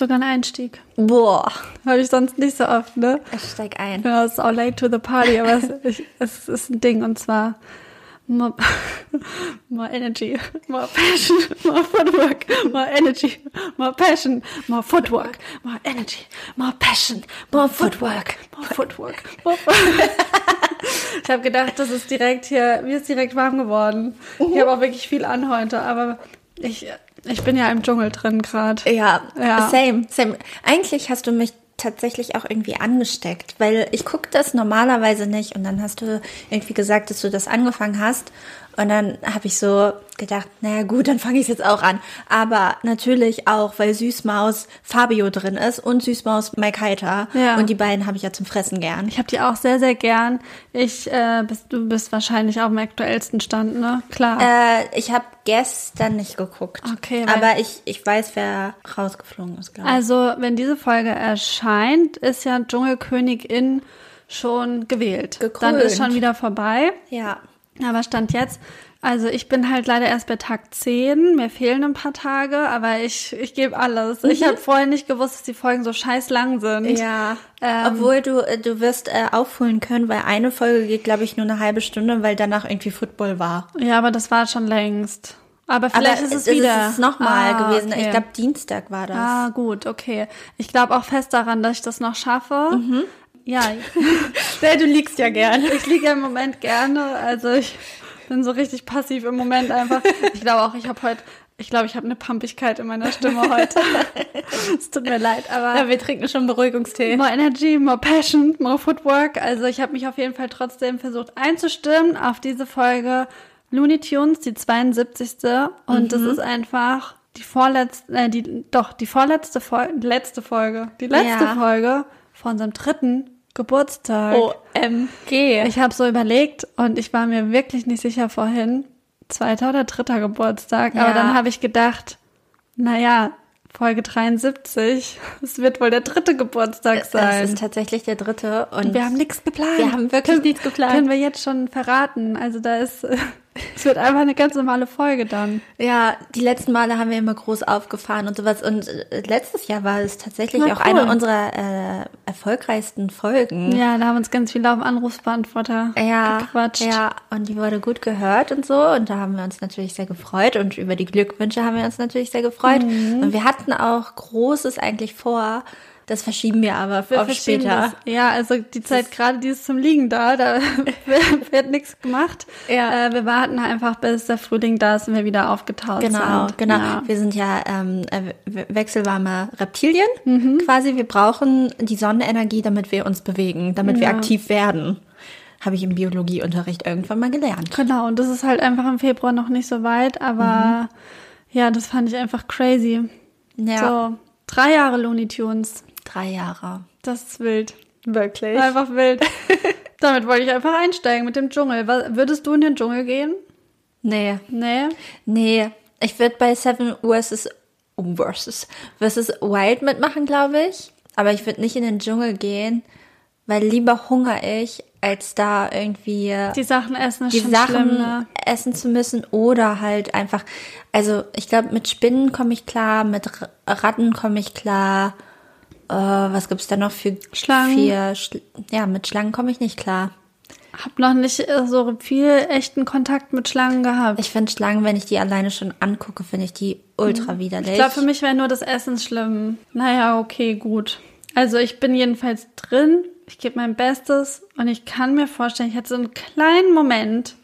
sogar einen Einstieg. Boah. Habe ich sonst nicht so oft, ne? Ich steig ein. Ja, es ist auch late to the party, aber es, ich, es ist ein Ding und zwar more, more energy, more passion, more footwork, more energy, more passion, more footwork, more energy, more passion, more footwork, more footwork, more footwork. Ich habe gedacht, das ist direkt hier, mir ist direkt warm geworden. Ich habe auch wirklich viel an heute, aber ich, ich bin ja im Dschungel drin gerade. Ja, Ja. same, same. Eigentlich hast du mich tatsächlich auch irgendwie angesteckt, weil ich gucke das normalerweise nicht und dann hast du irgendwie gesagt, dass du das angefangen hast und dann habe ich so gedacht, naja gut, dann fange ich jetzt auch an. Aber natürlich auch, weil Süßmaus Fabio drin ist und Süßmaus Mike Heiter Ja. und die beiden habe ich ja zum Fressen gern. Ich habe die auch sehr, sehr gern. Ich, äh, bist, du bist wahrscheinlich auch im aktuellsten Stand, ne? Klar. Äh, ich habe gestern nicht geguckt. Okay, aber ich, ich weiß, wer rausgeflogen ist, glaube ich. Also, wenn diese Folge erscheint, ist ja Dschungelkönigin schon gewählt. Gekrönt. Dann ist schon wieder vorbei. ja. Aber Stand jetzt, also ich bin halt leider erst bei Tag 10. Mir fehlen ein paar Tage, aber ich, ich gebe alles. Ich habe vorher nicht gewusst, dass die Folgen so scheiß lang sind. Ja, Ähm, obwohl du äh, du wirst äh, aufholen können, weil eine Folge geht, glaube ich, nur eine halbe Stunde, weil danach irgendwie Football war. Ja, aber das war schon längst. Aber vielleicht Aber ist es es wieder. ist nochmal Ah, gewesen. okay. Ich glaube, Dienstag war das. Ah, gut, okay. Ich glaube auch fest daran, dass ich das noch schaffe. Mhm. Ja, Ja, du liegst ja gern. ich liege ja im Moment gerne. Also ich bin so richtig passiv im Moment einfach. Ich glaube auch, ich habe heute, ich glaube, ich habe eine Pampigkeit in meiner Stimme heute. es tut mir leid, aber Ja, wir trinken schon Beruhigungstee. more energy, more passion, more footwork. Also ich habe mich auf jeden Fall trotzdem versucht einzustimmen auf diese Folge Looney Tunes, die 72. Und das ist einfach die vorletzte, äh, die, doch, die vorletzte Folge, letzte Folge, die letzte Ja. Folge von unserem dritten Geburtstag. OMG. Ich habe so überlegt und ich war mir wirklich nicht sicher vorhin, zweiter oder dritter Geburtstag. Aber Ja. dann habe ich gedacht, naja, Folge 73, es wird wohl der dritte Geburtstag Es sein. ist tatsächlich der dritte und wir haben nichts geplant. wir haben wirklich nichts geplant. Können wir jetzt schon verraten. Also da ist, es wird einfach eine ganz normale Folge dann. ja, die letzten Male haben wir immer groß aufgefahren und sowas. Und äh, letztes Jahr war es tatsächlich Na, auch cool. eine unserer äh, erfolgreichsten Folgen. Ja, da haben uns ganz viele auf den Anrufsbeantworter Ja, gequatscht. ja, und die wurde gut gehört und so. Und da haben wir uns natürlich sehr gefreut. Und über die Glückwünsche haben wir uns natürlich sehr gefreut. Mhm. Und wir hatten auch Großes eigentlich vor. Das verschieben wir aber Wir auf später. Das. Ja, also die Zeit gerade, die ist zum Liegen da, da wird nichts gemacht. Ja. Äh, wir warten einfach, bis der Frühling da ist und wir wieder aufgetaut Genau, sind. genau. Ja. Wir sind ja ähm, äh, we- wechselwarme Reptilien Mhm. quasi. Wir brauchen die Sonnenenergie, damit wir uns bewegen, damit wir Ja. aktiv werden. Habe ich im Biologieunterricht irgendwann mal gelernt. Genau, und das ist halt einfach im Februar noch nicht so weit, aber ja, das fand ich einfach crazy. Ja, So, drei Jahre Looney Tunes. Drei Jahre. Das ist wild. Wirklich? Einfach wild. Damit wollte ich einfach einsteigen mit dem Dschungel. Würdest du in den Dschungel gehen? Nee. Nee? Nee, ich würde bei Seven vs. versus, versus Wild mitmachen, glaube ich. Aber ich würde nicht in den Dschungel gehen, weil lieber hungere ich, als da irgendwie Die Sachen essen ist die schon Sachen schlimm, ne? essen zu müssen oder halt einfach, also ich glaube, mit Spinnen komme ich klar, mit Ratten komme ich klar. Äh, was gibt's da noch für Schlangen. Vier Schl ja, mit Schlangen komme ich nicht klar. Hab noch nicht äh, so viel echten Kontakt mit Schlangen gehabt. Ich finde Schlangen, wenn ich die alleine schon angucke, finde ich die ultra widerlich. Ich glaube, für mich wäre nur das Essen schlimm. Naja, okay, gut. Also ich bin jedenfalls drin. Ich gebe mein Bestes und ich kann mir vorstellen, ich hatte so einen kleinen Moment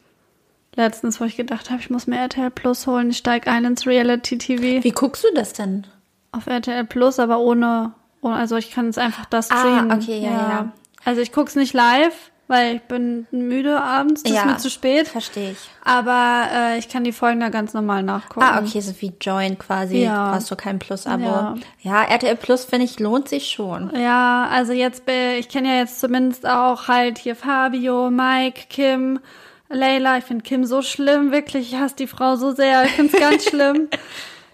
letztens, wo ich gedacht habe, ich muss mir RTL Plus holen. Ich steige ein ins Reality TV Wie guckst du das denn? auf RTL Plus, aber ohne, ohne also ich kann es einfach das Ah, streamen. okay, ja, ja. Also ich gucke es nicht live, weil ich bin müde abends, das ist mir zu spät. Verstehe ich. Aber äh, ich kann die Folgen da ganz normal nachgucken. Ah, okay, so wie Join quasi. Ja. Hast du kein Plus-Abo. Ja. Ja. RTL Plus, finde ich, lohnt sich schon. Ja, also jetzt, ich kenne ja jetzt zumindest auch halt hier Fabio, Mike, Kim, Layla. Ich finde Kim so schlimm, wirklich. Ich hasse die Frau so sehr. Ich finde es ganz schlimm.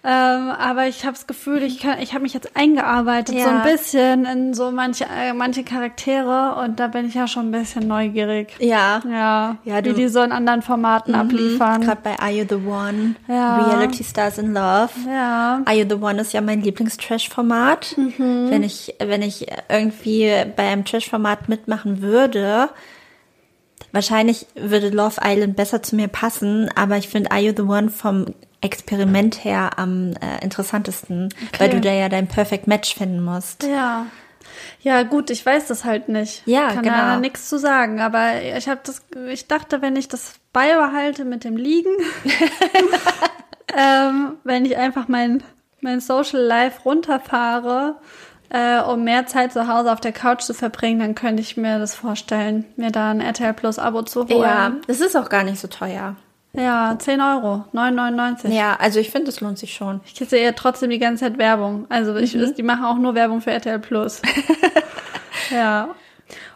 Ähm, aber ich habe das Gefühl, ich, kann, ich habe mich jetzt eingearbeitet Ja. so ein bisschen in so manche, äh, manche Charaktere und da bin ich ja schon ein bisschen neugierig. Ja. Ja, Ja, wie du- die so in anderen Formaten abliefern. Gerade bei Are You the One? Ja. Reality Stars in Love. Ja. Are You the One ist ja mein Lieblings-Trash-Format. Mhm. Wenn ich, wenn ich irgendwie bei einem Trash-Format mitmachen würde, wahrscheinlich würde Love Island besser zu mir passen, aber ich finde Are You the One vom Experiment her am äh, interessantesten, weil du da ja dein Perfect Match finden musst. Ja. Ja, gut, ich weiß das halt nicht. Ja, Kann genau. da nichts zu sagen, aber ich habe das ich dachte, wenn ich das beibehalte mit dem Liegen, ähm, wenn ich einfach mein mein Social Life runterfahre, äh, um mehr Zeit zu Hause auf der Couch zu verbringen, dann könnte ich mir das vorstellen, mir da ein RTL Plus Abo zu holen. Ja, das ist auch gar nicht so teuer. Ja, 10 Euro, 9,99. Ja, also ich finde, es lohnt sich schon. Ich sehe ja trotzdem die ganze Zeit Werbung. Also ich, Mhm. die machen auch nur Werbung für RTL Plus. ja.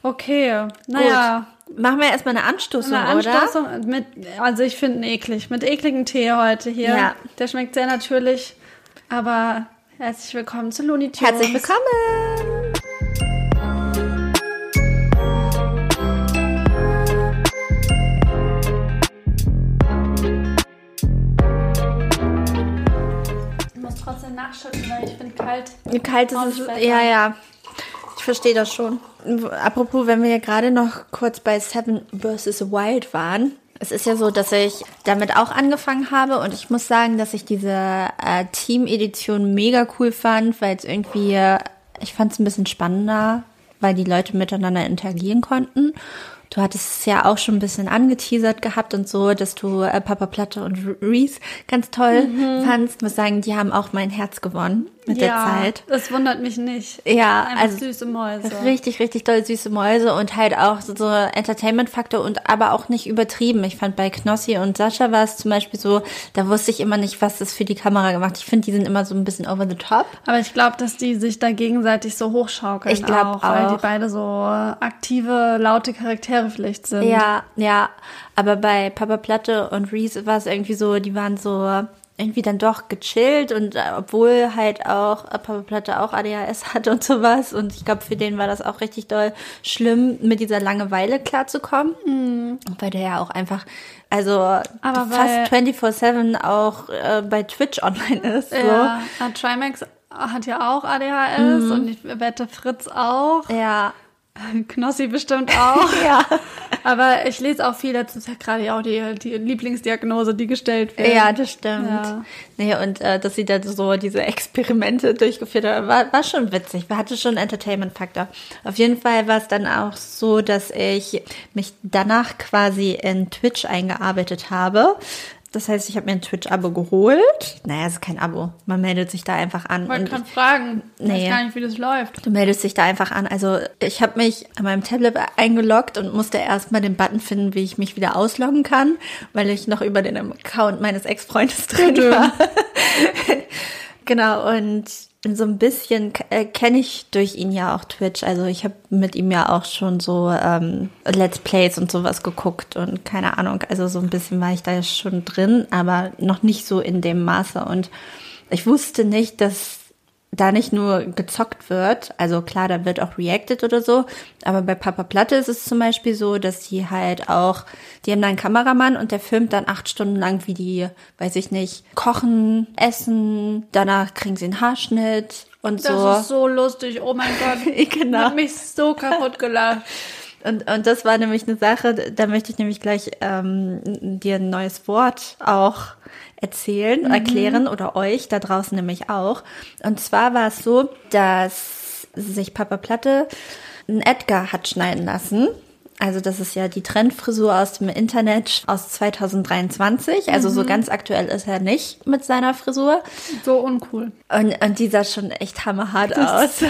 Okay. Naja. Gut. Machen wir erstmal eine Anstoßung, Eine oder? Anstoßung mit, also ich finde ihn eklig. Mit ekligen Tee heute hier. Ja. Der schmeckt sehr natürlich. Aber herzlich willkommen zu Looney Tunes. Herzlich willkommen! Nachschütten, weil ich finde kalt. Kalt ist es. besser. Ja, ja. Ich verstehe das schon. Apropos, wenn wir ja gerade noch kurz bei Seven vs. Wild waren. Es ist ja so, dass ich damit auch angefangen habe und ich muss sagen, dass ich diese äh, Team-Edition mega cool fand, weil es irgendwie, äh, ich fand es ein bisschen spannender, weil die Leute miteinander interagieren konnten. Du hattest es ja auch schon ein bisschen angeteasert gehabt und so, dass du äh, Papa Platte und Reese ganz toll fandst. Ich muss sagen, die haben auch mein Herz gewonnen mit der Zeit. Das wundert mich nicht. Ja, Einfach also süße Mäuse. Richtig, richtig doll süße Mäuse und halt auch so, so Entertainment-Faktor und aber auch nicht übertrieben. Ich fand bei Knossi und Sascha war es zum Beispiel so, da wusste ich immer nicht, was das für die Kamera gemacht. Ich finde, die sind immer so ein bisschen over the top. Aber ich glaube, dass die sich da gegenseitig so hochschaukeln. Ich glaub auch, Weil auch. die beide so aktive, laute Charaktere vielleicht sind. Ja, ja. Aber bei Papa Platte und Reese war es irgendwie so, die waren so irgendwie dann doch gechillt und äh, obwohl halt auch äh, Papa Platte auch ADHS hat und sowas und ich glaube für den war das auch richtig doll schlimm mit dieser Langeweile klarzukommen, mhm. weil der ja auch einfach also Aber fast 24/7 auch äh, bei Twitch online ist. So. Ja, äh, Trimax hat ja auch ADHS Mhm. und ich wette Fritz auch. Ja, Knossi bestimmt auch. ja. Aber ich lese auch viel dazu, ist ja gerade auch die, die Lieblingsdiagnose, die gestellt wird. Ja, das stimmt. Ja. Nee, und äh, dass sie da so diese Experimente durchgeführt hat, war, war schon witzig. Hatte schon Entertainment-Faktor. Auf jeden Fall war es dann auch so, dass ich mich danach quasi in Twitch eingearbeitet habe. Das heißt, ich habe mir ein Twitch-Abo geholt. Naja, es ist kein Abo. Man meldet sich da einfach an. Ich wollte Und gerade fragen. Ich Nee. weiß gar nicht, wie das läuft. Du meldest dich da einfach an. Also ich habe mich an meinem Tablet eingeloggt und musste erstmal den Button finden, wie ich mich wieder ausloggen kann, weil ich noch über den Account meines Ex-Freundes drin war. genau, und so ein bisschen äh, kenne ich durch ihn ja auch Twitch. Also ich habe mit ihm ja auch schon so ähm, Let's Plays und sowas geguckt und keine Ahnung. Also so ein bisschen war ich da schon drin, aber noch nicht so in dem Maße. Und ich wusste nicht, dass da nicht nur gezockt wird, also klar, da wird auch reacted oder so, aber bei Papa Platte ist es zum Beispiel so, dass die halt auch, die haben da einen Kameramann und der filmt dann acht Stunden lang, wie die, weiß ich nicht, kochen, essen, danach kriegen sie einen Haarschnitt und Das so. ist so lustig. Oh mein Gott. Genau. Hat mich so kaputt gelacht. Und, und das war nämlich eine Sache, da möchte ich nämlich gleich ähm, dir ein neues Wort auch erzählen, erklären oder euch da draußen nämlich auch. Und zwar war es so, dass sich Papa Platte einen Edgar hat schneiden lassen. Also das ist ja die Trendfrisur aus dem Internet aus 2023. Also so ganz aktuell ist er nicht mit seiner Frisur. So uncool. Und, und die sah schon echt hammerhart aus.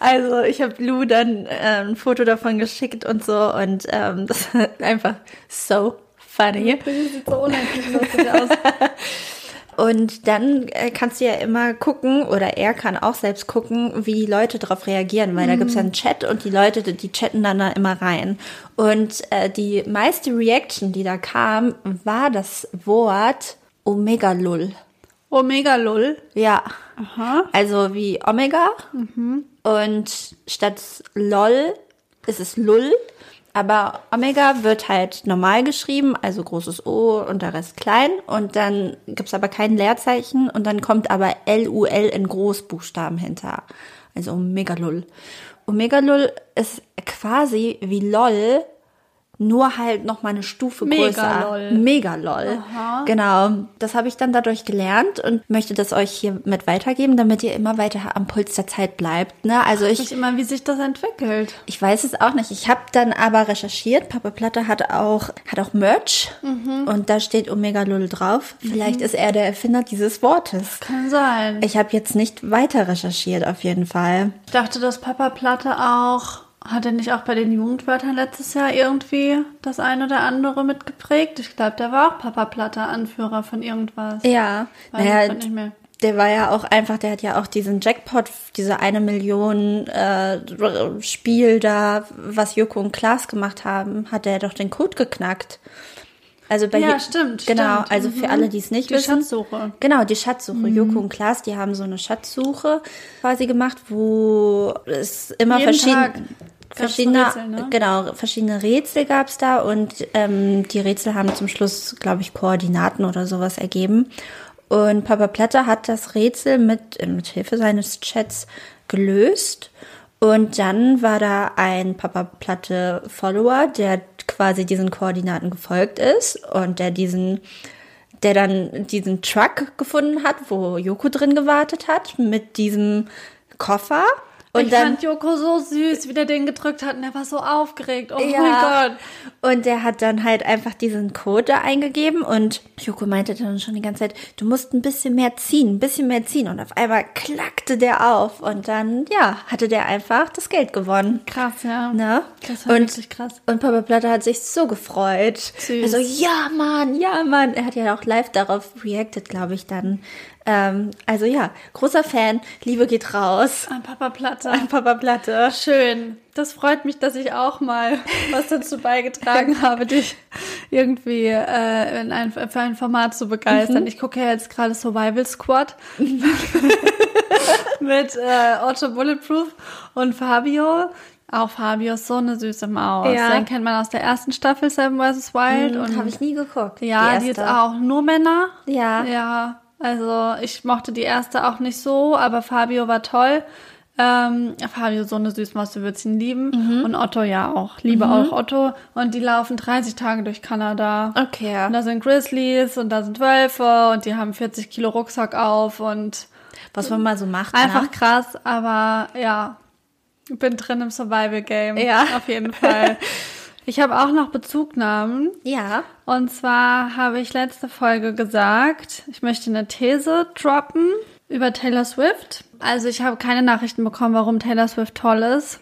also ich habe Lou dann äh, ein Foto davon geschickt und so und ähm, das war einfach so funny. Sieht so aus. Und dann äh, kannst du ja immer gucken, oder er kann auch selbst gucken, wie Leute darauf reagieren, weil da gibt's ja einen Chat und die Leute, die chatten dann da immer rein. Und äh, die meiste Reaction, die da kam, war das Wort Omega-Lull. Omega Lull. Ja. Aha. Also wie Omega. Und statt LOL ist es Lull. Aber Omega wird halt normal geschrieben, also großes O und der Rest klein. Und dann gibt's aber kein Leerzeichen und dann kommt aber LUL in Großbuchstaben hinter. Also Omega Lull. Omega Lull ist quasi wie LOL, nur halt noch mal eine Stufe größer. Mega-Lol. Mega lol. Genau. Das habe ich dann dadurch gelernt und möchte das euch hier mit weitergeben, damit ihr immer weiter am Puls der Zeit bleibt. Ne? Also ich, Ich immer, wie sich das entwickelt. ich weiß es auch nicht. Ich habe dann aber recherchiert. Papa Platte hat auch, hat auch Merch und da steht Omega Lull drauf. Vielleicht ist er der Erfinder dieses Wortes. Kann sein. Ich habe jetzt nicht weiter recherchiert, auf jeden Fall. Ich dachte, dass Papa Platte auch, hat er nicht auch bei den Jugendwörtern letztes Jahr irgendwie das eine oder andere mitgeprägt? Ich glaube, der war auch Papa Platte Anführer von irgendwas. Ja, Weiß naja, nicht mehr. der war ja auch einfach, der hat ja auch diesen Jackpot, diese eine Million äh, Spiel da, was Joko und Klaas gemacht haben, hat er doch den Code geknackt. Also bei Ja, stimmt, Genau, stimmt. also für Mhm. alle, die es nicht Die wissen. Schatzsuche. Mhm. Genau, die Schatzsuche. Joko und Klaas, die haben so eine Schatzsuche quasi gemacht, wo es immer Jeden verschiedene Tag verschiedene Rätsel, ne? genau verschiedene Rätsel gab's da und ähm, die Rätsel haben zum Schluss glaube ich Koordinaten oder sowas ergeben und Papa Platte hat das Rätsel mit mit Hilfe seines Chats gelöst und dann war da ein Papa Platte Follower der quasi diesen Koordinaten gefolgt ist und der diesen der dann diesen Truck gefunden hat, wo Joko drin gewartet hat, mit diesem Koffer. Und ich dann, fand Joko so süß, wie der den gedrückt hat und er war so aufgeregt. Oh Ja. mein Gott. Und der hat dann halt einfach diesen Code da eingegeben und Joko meinte dann schon die ganze Zeit, du musst ein bisschen mehr ziehen, ein bisschen mehr ziehen. Und auf einmal klackte der auf und dann, ja, hatte der einfach das Geld gewonnen. Krass, ja. Ne? Das war und, wirklich krass. Und Papa Platte hat sich so gefreut. Süß. Also, ja, Mann, ja, Mann. Er hat ja auch live darauf reacted, glaube ich, dann. Ähm, also ja, großer Fan. Liebe geht raus. An Papa Platte. An Papa Platte. Schön. Das freut mich, dass ich auch mal was dazu beigetragen habe, dich irgendwie äh, in ein, für ein Format zu begeistern. Ich gucke ja jetzt gerade Survival Squad mit äh, Otto Bulletproof und Fabio. Auch Fabio ist so eine süße Maus. Ja. Den kennt man aus der ersten Staffel Seven vs. Wild. und Habe ich nie geguckt. ja, die, die ist erste. auch nur Männer. Ja. Ja, also ich mochte die erste auch nicht so, aber Fabio war toll. Ähm, Fabio so eine Süßmaus, du würdest ihn lieben. Mhm. Und Otto ja auch. Liebe auch Otto. Und die laufen 30 Tage durch Kanada. Okay. Und da sind Grizzlies und da sind Wölfe und die haben 40 Kilo Rucksack auf und Was man mal so macht. einfach Ne? krass, aber ja, ich bin drin im Survival Game. Ja. Auf jeden Fall. Ich habe auch noch Bezugnahmen. Ja. Und zwar habe ich letzte Folge gesagt, ich möchte eine These droppen über Taylor Swift. Also ich habe keine Nachrichten bekommen, warum Taylor Swift toll ist.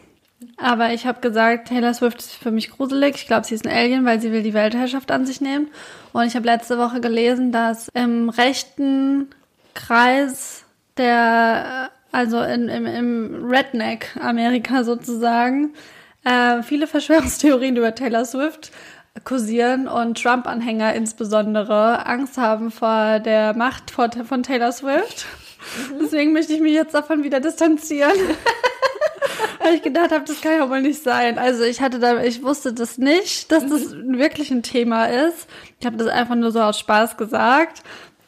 Aber ich habe gesagt, Taylor Swift ist für mich gruselig. Ich glaube, sie ist ein Alien, weil sie will die Weltherrschaft an sich nehmen. Und ich habe letzte Woche gelesen, dass im rechten Kreis der, also in, im, im Redneck-Amerika sozusagen, äh, viele Verschwörungstheorien über Taylor Swift kursieren und Trump-Anhänger insbesondere Angst haben vor der Macht von Taylor Swift. Deswegen möchte ich mich jetzt davon wieder distanzieren. Weil ich gedacht habe, das kann ja wohl nicht sein. Also ich hatte da, ich wusste das nicht, dass das wirklich ein Thema ist. Ich habe das einfach nur so aus Spaß gesagt.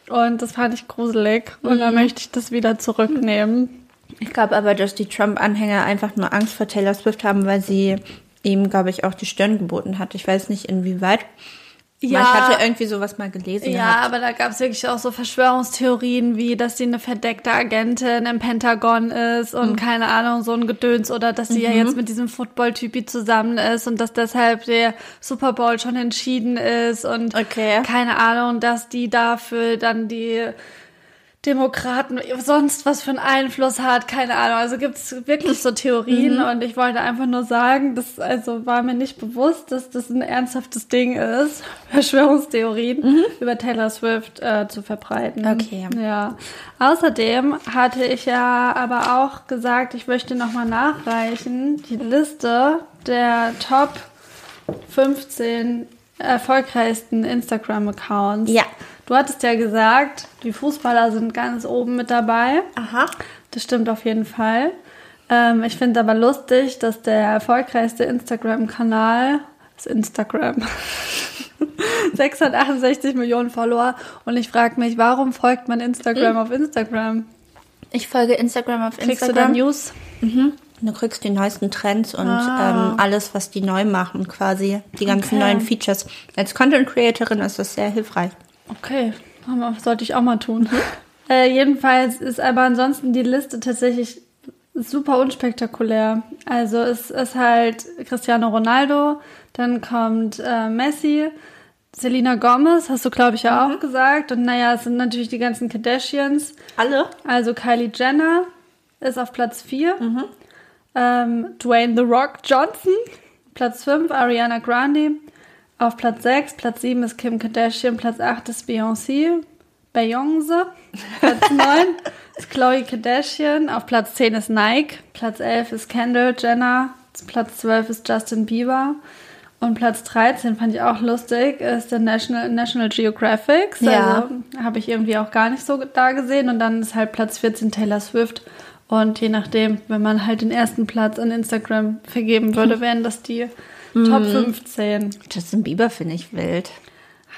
Und das fand ich gruselig. Und dann möchte ich das wieder zurücknehmen. Ich glaube aber, dass die Trump-Anhänger einfach nur Angst vor Taylor Swift haben, weil sie ihm, glaube ich, auch die Stirn geboten hat. Ich weiß nicht, inwieweit. Ja. Ich hatte irgendwie sowas mal gelesen. Ja, gehabt. aber da gab es wirklich auch so Verschwörungstheorien, wie dass sie eine verdeckte Agentin im Pentagon ist und keine Ahnung, so ein Gedöns oder dass sie ja jetzt mit diesem Football-Typi zusammen ist und dass deshalb der Super Bowl schon entschieden ist und Okay. keine Ahnung, dass die dafür dann die Demokraten sonst was für einen Einfluss hat, keine Ahnung. Also gibt es wirklich so Theorien und ich wollte einfach nur sagen, das also war mir nicht bewusst, dass das ein ernsthaftes Ding ist, Verschwörungstheorien über Taylor Swift äh, zu verbreiten. Okay. Ja. Außerdem hatte ich ja aber auch gesagt, ich möchte nochmal nachreichen, die Liste der Top 15 erfolgreichsten Instagram-Accounts. Ja. Du hattest ja gesagt, die Fußballer sind ganz oben mit dabei. Aha. Das stimmt auf jeden Fall. Ähm, ich finde aber lustig, dass der erfolgreichste Instagram-Kanal ist Instagram. 668 Millionen Follower. Und ich frage mich, warum folgt man Instagram auf Instagram? Ich folge Instagram auf Kriegst du da Instagram. News? Mhm. Du kriegst die neuesten Trends und Ah. ähm, alles, was die neu machen, quasi. Die ganzen Okay. neuen Features. Als Content Creatorin ist das sehr hilfreich. Okay, sollte ich auch mal tun. Äh, jedenfalls ist aber ansonsten die Liste tatsächlich super unspektakulär. Also es ist halt Cristiano Ronaldo, dann kommt äh, Messi, Selena Gomez, hast du glaube ich ja auch gesagt. Und naja, es sind natürlich die ganzen Kardashians. Alle? Also Kylie Jenner ist auf Platz 4. Ähm, Dwayne The Rock Johnson, Platz 5. Ariana Grande auf Platz 6. Platz 7 ist Kim Kardashian. Platz 8 ist Beyoncé. Beyoncé. Platz 9 ist Khloe Kardashian. Auf Platz 10 ist Nike. Platz 11 ist Kendall Jenner. Platz 12 ist Justin Bieber. Und Platz 13 fand ich auch lustig, ist der National, National Geographic. Ja. Also habe ich irgendwie auch gar nicht so da gesehen. Und dann ist halt Platz 14 Taylor Swift. Und je nachdem, wenn man halt den ersten Platz an Instagram vergeben würde, wären das die Top 15. Justin Bieber finde ich wild.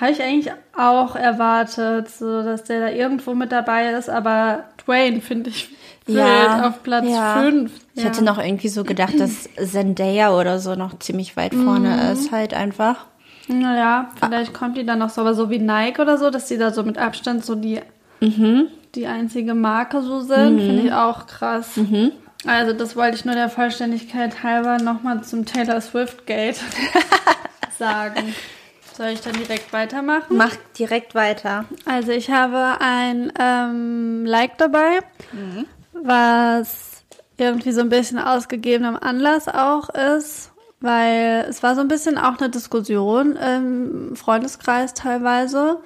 Habe ich eigentlich auch erwartet, so dass der da irgendwo mit dabei ist, aber Dwayne finde ich wild auf Platz ja. 5. Ich hätte noch irgendwie so gedacht, dass Zendaya oder so noch ziemlich weit vorne ist, halt einfach. Naja, vielleicht kommt die dann noch so, aber so wie Nike oder so, dass die da so mit Abstand so die, die einzige Marke so sind, finde ich auch krass. Also das wollte ich nur der Vollständigkeit halber nochmal zum Taylor Swift Gate sagen. Soll ich dann direkt weitermachen? Mach direkt weiter. Also ich habe ein ähm, Like dabei, was irgendwie so ein bisschen ausgegebenem Anlass auch ist, weil es war so ein bisschen auch eine Diskussion im Freundeskreis teilweise.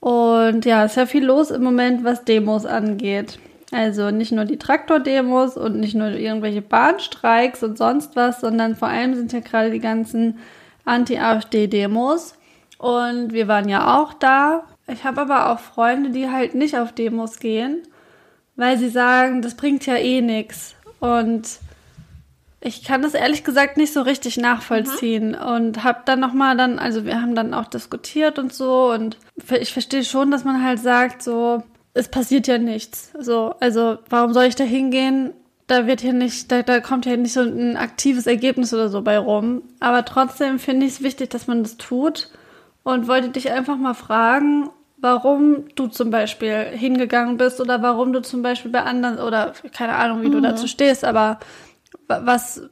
Und ja, es ist ja viel los im Moment, was Demos angeht. Also nicht nur die Traktordemos und nicht nur irgendwelche Bahnstreiks und sonst was, sondern vor allem sind ja gerade die ganzen Anti-AfD-Demos. Und wir waren ja auch da. Ich habe aber auch Freunde, die halt nicht auf Demos gehen, weil sie sagen, das bringt ja eh nichts. Und ich kann das ehrlich gesagt nicht so richtig nachvollziehen und habe dann noch mal dann, also wir haben dann auch diskutiert und so und ich verstehe schon, dass man halt sagt so, es passiert ja nichts. So, also warum soll ich da hingehen? Da wird hier nicht, da, da kommt ja nicht so ein aktives Ergebnis oder so bei rum. Aber trotzdem finde ich es wichtig, dass man das tut und wollte dich einfach mal fragen, warum du zum Beispiel hingegangen bist oder warum du zum Beispiel bei anderen oder keine Ahnung, wie du dazu stehst, aber wa- was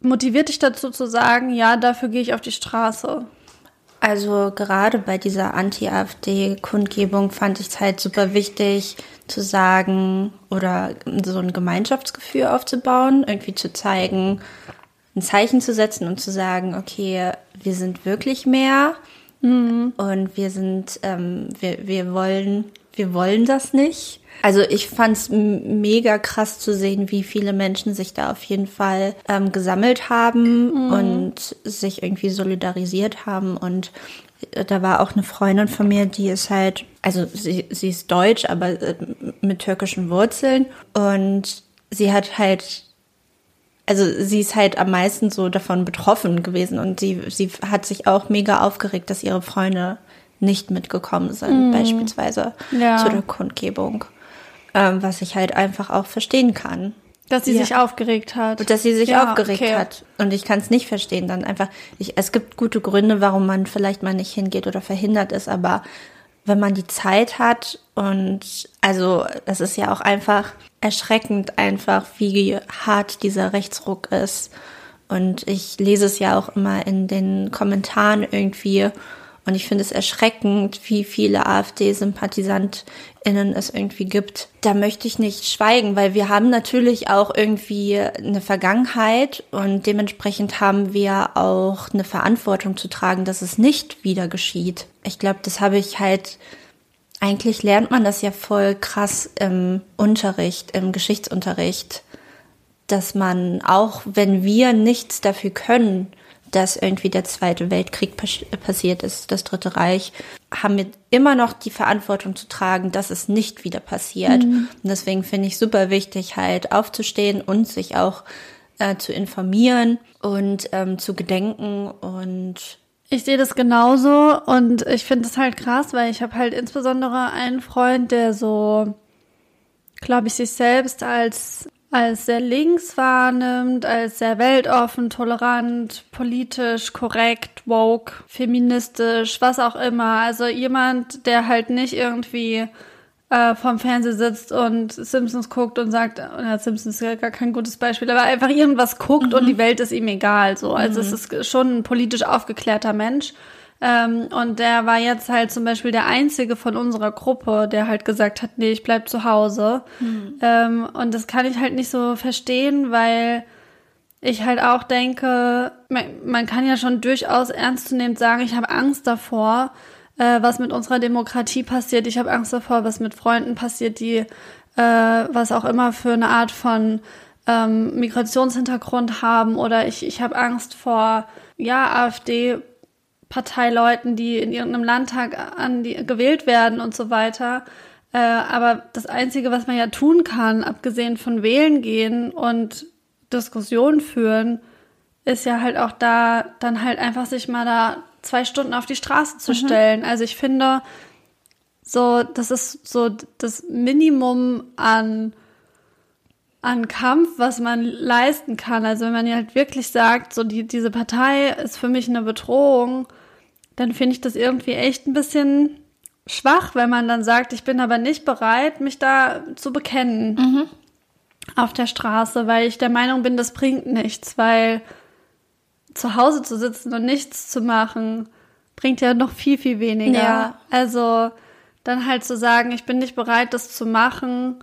motiviert dich dazu zu sagen, ja, dafür gehe ich auf die Straße? Also gerade bei dieser Anti-AfD-Kundgebung fand ich es halt super wichtig zu sagen oder so ein Gemeinschaftsgefühl aufzubauen, irgendwie zu zeigen, ein Zeichen zu setzen und zu sagen, okay, wir sind wirklich mehr und wir sind, ähm, wir, wir wollen, wir wollen das nicht. Also ich fand es mega krass zu sehen, wie viele Menschen sich da auf jeden Fall ähm, gesammelt haben und sich irgendwie solidarisiert haben. Und äh, da war auch eine Freundin von mir, die ist halt, also sie, sie ist deutsch, aber äh, mit türkischen Wurzeln. Und sie hat halt also sie ist halt am meisten so davon betroffen gewesen und sie, sie hat sich auch mega aufgeregt, dass ihre Freunde nicht mitgekommen sind, beispielsweise Ja. zu der Kundgebung. Ähm, was ich halt einfach auch verstehen kann. Dass sie Ja. sich aufgeregt hat. Und dass sie sich Ja, aufgeregt okay. hat. Und ich kann es nicht verstehen. Dann einfach, ich, es gibt gute Gründe, warum man vielleicht mal nicht hingeht oder verhindert ist, aber wenn man die Zeit hat und also das ist ja auch einfach erschreckend einfach, wie hart dieser Rechtsruck ist. Und ich lese es ja auch immer in den Kommentaren irgendwie. Und ich finde es erschreckend, wie viele AfD-SympathisantInnen es irgendwie gibt. Da möchte ich nicht schweigen, weil wir haben natürlich auch irgendwie eine Vergangenheit und dementsprechend haben wir auch eine Verantwortung zu tragen, dass es nicht wieder geschieht. Ich glaube, das habe ich halt eigentlich lernt man das ja voll krass im Unterricht, im Geschichtsunterricht, dass man auch, wenn wir nichts dafür können, dass irgendwie der Zweite Weltkrieg pas passiert ist, das Dritte Reich, haben wir immer noch die Verantwortung zu tragen, dass es nicht wieder passiert. Mhm. Und deswegen finde ich super wichtig, halt aufzustehen und sich auch äh, zu informieren und ähm, zu gedenken und ich sehe das genauso und ich finde es halt krass, weil ich habe halt insbesondere einen Freund, der so, glaube ich, sich selbst als als sehr links wahrnimmt, als sehr weltoffen, tolerant, politisch, korrekt, woke, feministisch, was auch immer. Also jemand, der halt nicht irgendwie äh, vorm Fernseher sitzt und Simpsons guckt und sagt, na, Simpsons ist ja gar kein gutes Beispiel, aber einfach irgendwas guckt mhm. und die Welt ist ihm egal. So, also mhm. es ist schon ein politisch aufgeklärter Mensch. Ähm, und der war jetzt halt zum Beispiel der einzige von unserer Gruppe, der halt gesagt hat, nee, ich bleib zu Hause. Mhm. Ähm, und das kann ich halt nicht so verstehen, weil ich halt auch denke, man, man kann ja schon durchaus ernstzunehmend sagen, ich habe Angst davor, äh, was mit unserer Demokratie passiert. Ich habe Angst davor, was mit Freunden passiert, die äh, was auch immer für eine Art von ähm, Migrationshintergrund haben. Oder ich, ich habe Angst vor, ja, AfD. Parteileuten, die in irgendeinem Landtag an die, gewählt werden und so weiter. Äh, aber das Einzige, was man ja tun kann, abgesehen von wählen gehen und Diskussionen führen, ist ja halt auch da, dann halt einfach sich mal da zwei Stunden auf die Straße zu mhm. stellen. Also ich finde, so, das ist so das Minimum an, an Kampf, was man leisten kann. Also wenn man ja halt wirklich sagt, so die, diese Partei ist für mich eine Bedrohung, dann finde ich das irgendwie echt ein bisschen schwach, wenn man dann sagt, ich bin aber nicht bereit, mich da zu bekennen mhm. auf der Straße, weil ich der Meinung bin, das bringt nichts, weil zu Hause zu sitzen und nichts zu machen, bringt ja noch viel, viel weniger. Ja. Also dann halt zu sagen, ich bin nicht bereit, das zu machen,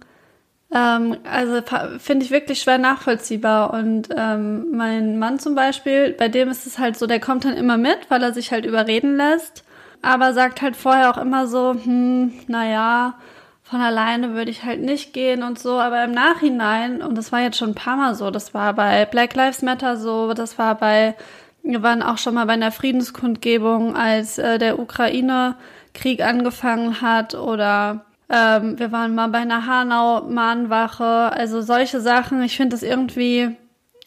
ähm, also finde ich wirklich schwer nachvollziehbar. Und ähm, mein Mann zum Beispiel, bei dem ist es halt so, der kommt dann immer mit, weil er sich halt überreden lässt, aber sagt halt vorher auch immer so, hm, naja, von alleine würde ich halt nicht gehen und so, aber im Nachhinein, und das war jetzt schon ein paar Mal so, das war bei Black Lives Matter so, das war bei, wir waren auch schon mal bei einer Friedenskundgebung, als äh, der Ukraine-Krieg angefangen hat oder ähm, wir waren mal bei einer Hanau-Mahnwache, also solche Sachen. Ich finde das irgendwie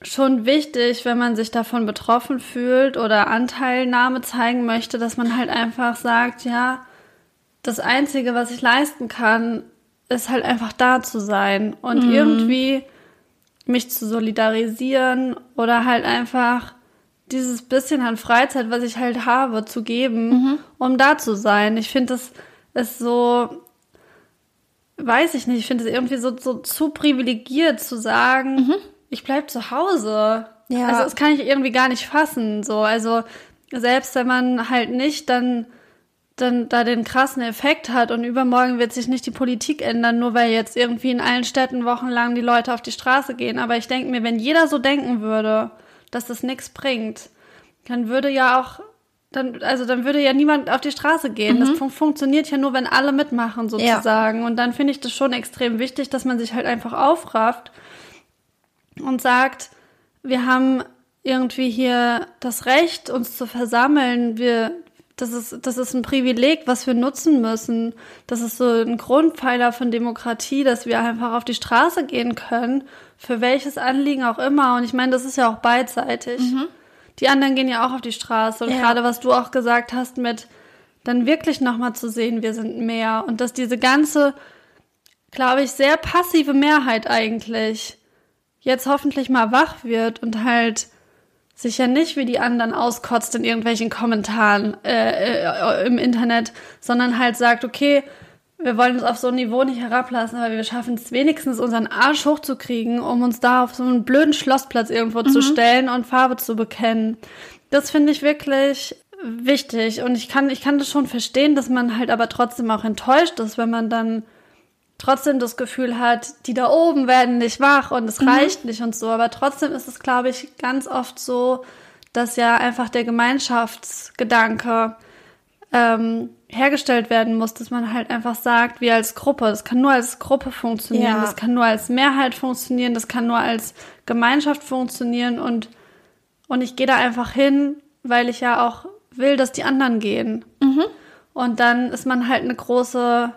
schon wichtig, wenn man sich davon betroffen fühlt oder Anteilnahme zeigen möchte, dass man halt einfach sagt, ja, das Einzige, was ich leisten kann, ist halt einfach da zu sein und mhm. irgendwie mich zu solidarisieren oder halt einfach dieses bisschen an Freizeit, was ich halt habe, zu geben, mhm. um da zu sein. Ich finde, das ist so, weiß ich nicht, ich finde es irgendwie so, so zu privilegiert zu sagen, mhm. ich bleib zu Hause. Ja. Also das kann ich irgendwie gar nicht fassen. So, also selbst wenn man halt nicht dann dann da den krassen Effekt hat und übermorgen wird sich nicht die Politik ändern, nur weil jetzt irgendwie in allen Städten wochenlang die Leute auf die Straße gehen. Aber ich denke mir, wenn jeder so denken würde, dass das nichts bringt, dann würde ja auch, dann, also dann würde ja niemand auf die Straße gehen. Mhm. Das fun funktioniert ja nur, wenn alle mitmachen sozusagen. Ja. Und dann finde ich das schon extrem wichtig, dass man sich halt einfach aufrafft und sagt, wir haben irgendwie hier das Recht, uns zu versammeln. Wir, das ist, das ist ein Privileg, was wir nutzen müssen. Das ist so ein Grundpfeiler von Demokratie, dass wir einfach auf die Straße gehen können, für welches Anliegen auch immer. Und ich meine, das ist ja auch beidseitig. Mhm. Die anderen gehen ja auch auf die Straße. Und ja. gerade was du auch gesagt hast mit dann wirklich nochmal zu sehen, wir sind mehr. Und dass diese ganze, glaube ich, sehr passive Mehrheit eigentlich jetzt hoffentlich mal wach wird und halt sich ja nicht wie die anderen auskotzt in irgendwelchen Kommentaren äh, äh, im Internet, sondern halt sagt, okay, wir wollen uns auf so ein Niveau nicht herablassen, aber wir schaffen es wenigstens, unseren Arsch hochzukriegen, um uns da auf so einen blöden Schlossplatz irgendwo mhm. zu stellen und Farbe zu bekennen. Das finde ich wirklich wichtig und ich kann, ich kann das schon verstehen, dass man halt aber trotzdem auch enttäuscht ist, wenn man dann trotzdem das Gefühl hat, die da oben werden nicht wach und es mhm. reicht nicht und so. Aber trotzdem ist es, glaube ich, ganz oft so, dass ja einfach der Gemeinschaftsgedanke ähm, hergestellt werden muss, dass man halt einfach sagt, wir als Gruppe, das kann nur als Gruppe funktionieren, ja. das kann nur als Mehrheit funktionieren, das kann nur als Gemeinschaft funktionieren und, und ich gehe da einfach hin, weil ich ja auch will, dass die anderen gehen. Mhm. und dann ist man halt eine große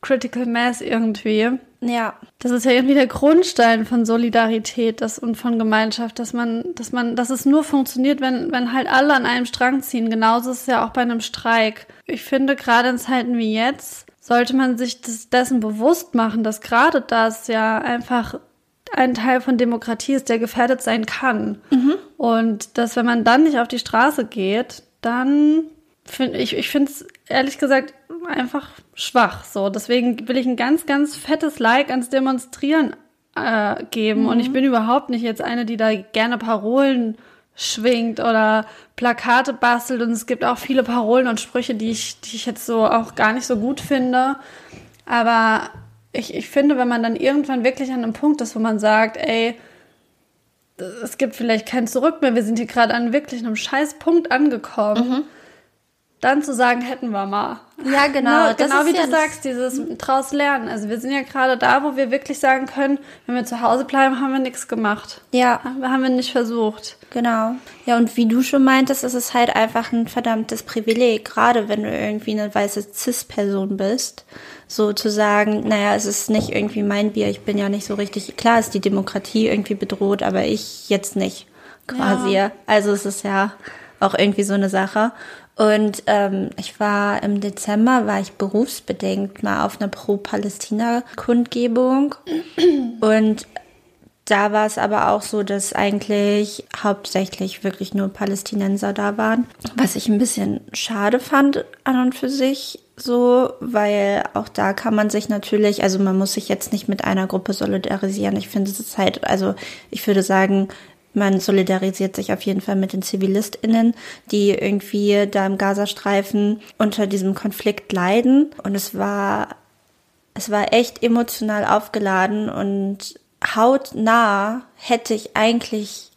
Critical Mass irgendwie. Ja. Das ist ja irgendwie der Grundstein von Solidarität das, und von Gemeinschaft, dass man, dass man, dass es nur funktioniert, wenn, wenn halt alle an einem Strang ziehen. Genauso ist es ja auch bei einem Streik. Ich finde, gerade in Zeiten wie jetzt sollte man sich das, dessen bewusst machen, dass gerade das ja einfach ein Teil von Demokratie ist, der gefährdet sein kann. Mhm. Und dass, wenn man dann nicht auf die Straße geht, dann finde ich, ich finde es ehrlich gesagt einfach schwach. So, deswegen will ich ein ganz, ganz fettes Like ans Demonstrieren äh, geben. Mhm. Und ich bin überhaupt nicht jetzt eine, die da gerne Parolen schwingt oder Plakate bastelt. Und es gibt auch viele Parolen und Sprüche, die ich, die ich jetzt so auch gar nicht so gut finde. Aber ich, ich finde, wenn man dann irgendwann wirklich an einem Punkt ist, wo man sagt, ey, es gibt vielleicht kein Zurück mehr, wir sind hier gerade an wirklich einem scheiß Punkt angekommen. Mhm dann zu sagen, hätten wir mal. Ja, genau. Ne, genau wie ja du sagst, dieses draus lernen. Also wir sind ja gerade da, wo wir wirklich sagen können, wenn wir zu Hause bleiben, haben wir nichts gemacht. Ja. Haben wir nicht versucht. Genau. Ja, und wie du schon meintest, ist es halt einfach ein verdammtes Privileg, gerade wenn du irgendwie eine weiße Cis-Person bist, so zu sagen, naja, es ist nicht irgendwie mein Bier, ich bin ja nicht so richtig, klar ist die Demokratie irgendwie bedroht, aber ich jetzt nicht, quasi. Ja. Also es ist ja auch irgendwie so eine Sache. Und ähm, ich war im Dezember, war ich berufsbedingt mal auf einer Pro-Palästina-Kundgebung. Und da war es aber auch so, dass eigentlich hauptsächlich wirklich nur Palästinenser da waren. Was ich ein bisschen schade fand an und für sich so, weil auch da kann man sich natürlich, also man muss sich jetzt nicht mit einer Gruppe solidarisieren. Ich finde es halt, also ich würde sagen, man solidarisiert sich auf jeden Fall mit den ZivilistInnen, die irgendwie da im Gazastreifen unter diesem Konflikt leiden. Und es war, es war echt emotional aufgeladen und hautnah hätte ich eigentlich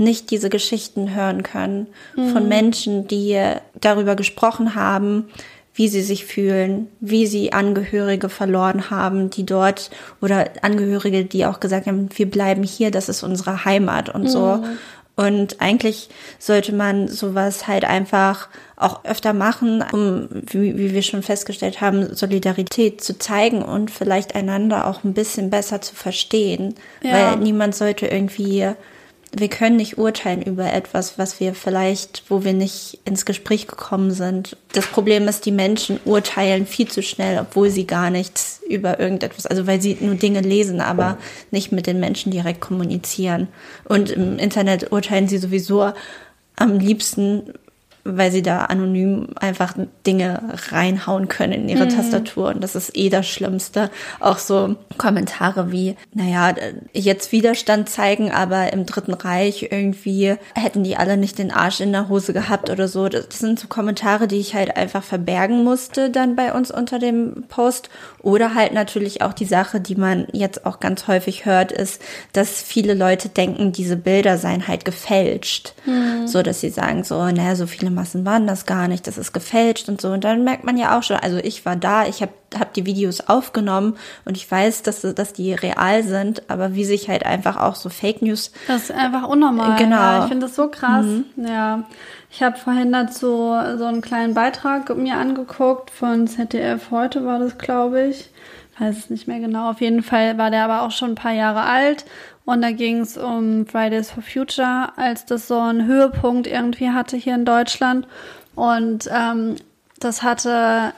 nicht diese Geschichten hören können mhm. von Menschen, die darüber gesprochen haben, wie sie sich fühlen, wie sie Angehörige verloren haben, die dort oder Angehörige, die auch gesagt haben, wir bleiben hier, das ist unsere Heimat und so. Mhm. Und eigentlich sollte man sowas halt einfach auch öfter machen, um, wie, wie, wir schon festgestellt haben, Solidarität zu zeigen und vielleicht einander auch ein bisschen besser zu verstehen. Ja. Weil niemand sollte irgendwie wir können nicht urteilen über etwas, was wir vielleicht, wo wir nicht ins Gespräch gekommen sind. Das Problem ist, die Menschen urteilen viel zu schnell, obwohl sie gar nichts über irgendetwas, also weil sie nur Dinge lesen, aber nicht mit den Menschen direkt kommunizieren. Und im Internet urteilen sie sowieso am liebsten weil sie da anonym einfach Dinge reinhauen können in ihre mhm. Tastatur. Und das ist eh das Schlimmste. Auch so Kommentare wie, naja, jetzt Widerstand zeigen, aber im Dritten Reich irgendwie hätten die alle nicht den Arsch in der Hose gehabt oder so. Das sind so Kommentare, die ich halt einfach verbergen musste dann bei uns unter dem Post. Oder halt natürlich auch die Sache, die man jetzt auch ganz häufig hört, ist, dass viele Leute denken, diese Bilder seien halt gefälscht. Mhm. So, dass sie sagen so, naja, so viele Massen waren das gar nicht, das ist gefälscht und so. Und dann merkt man ja auch schon, also ich war da, ich habe hab die Videos aufgenommen und ich weiß, dass, dass die real sind, aber wie sich halt einfach auch so Fake News. Das ist einfach unnormal. Genau. Ja, ich finde das so krass. Mhm. Ja. Ich habe vorhin dazu so einen kleinen Beitrag mir angeguckt von ZDF heute war das, glaube ich. Weiß es nicht mehr genau. Auf jeden Fall war der aber auch schon ein paar Jahre alt und da ging es um Fridays for Future, als das so einen Höhepunkt irgendwie hatte hier in Deutschland. Und ähm, das hatte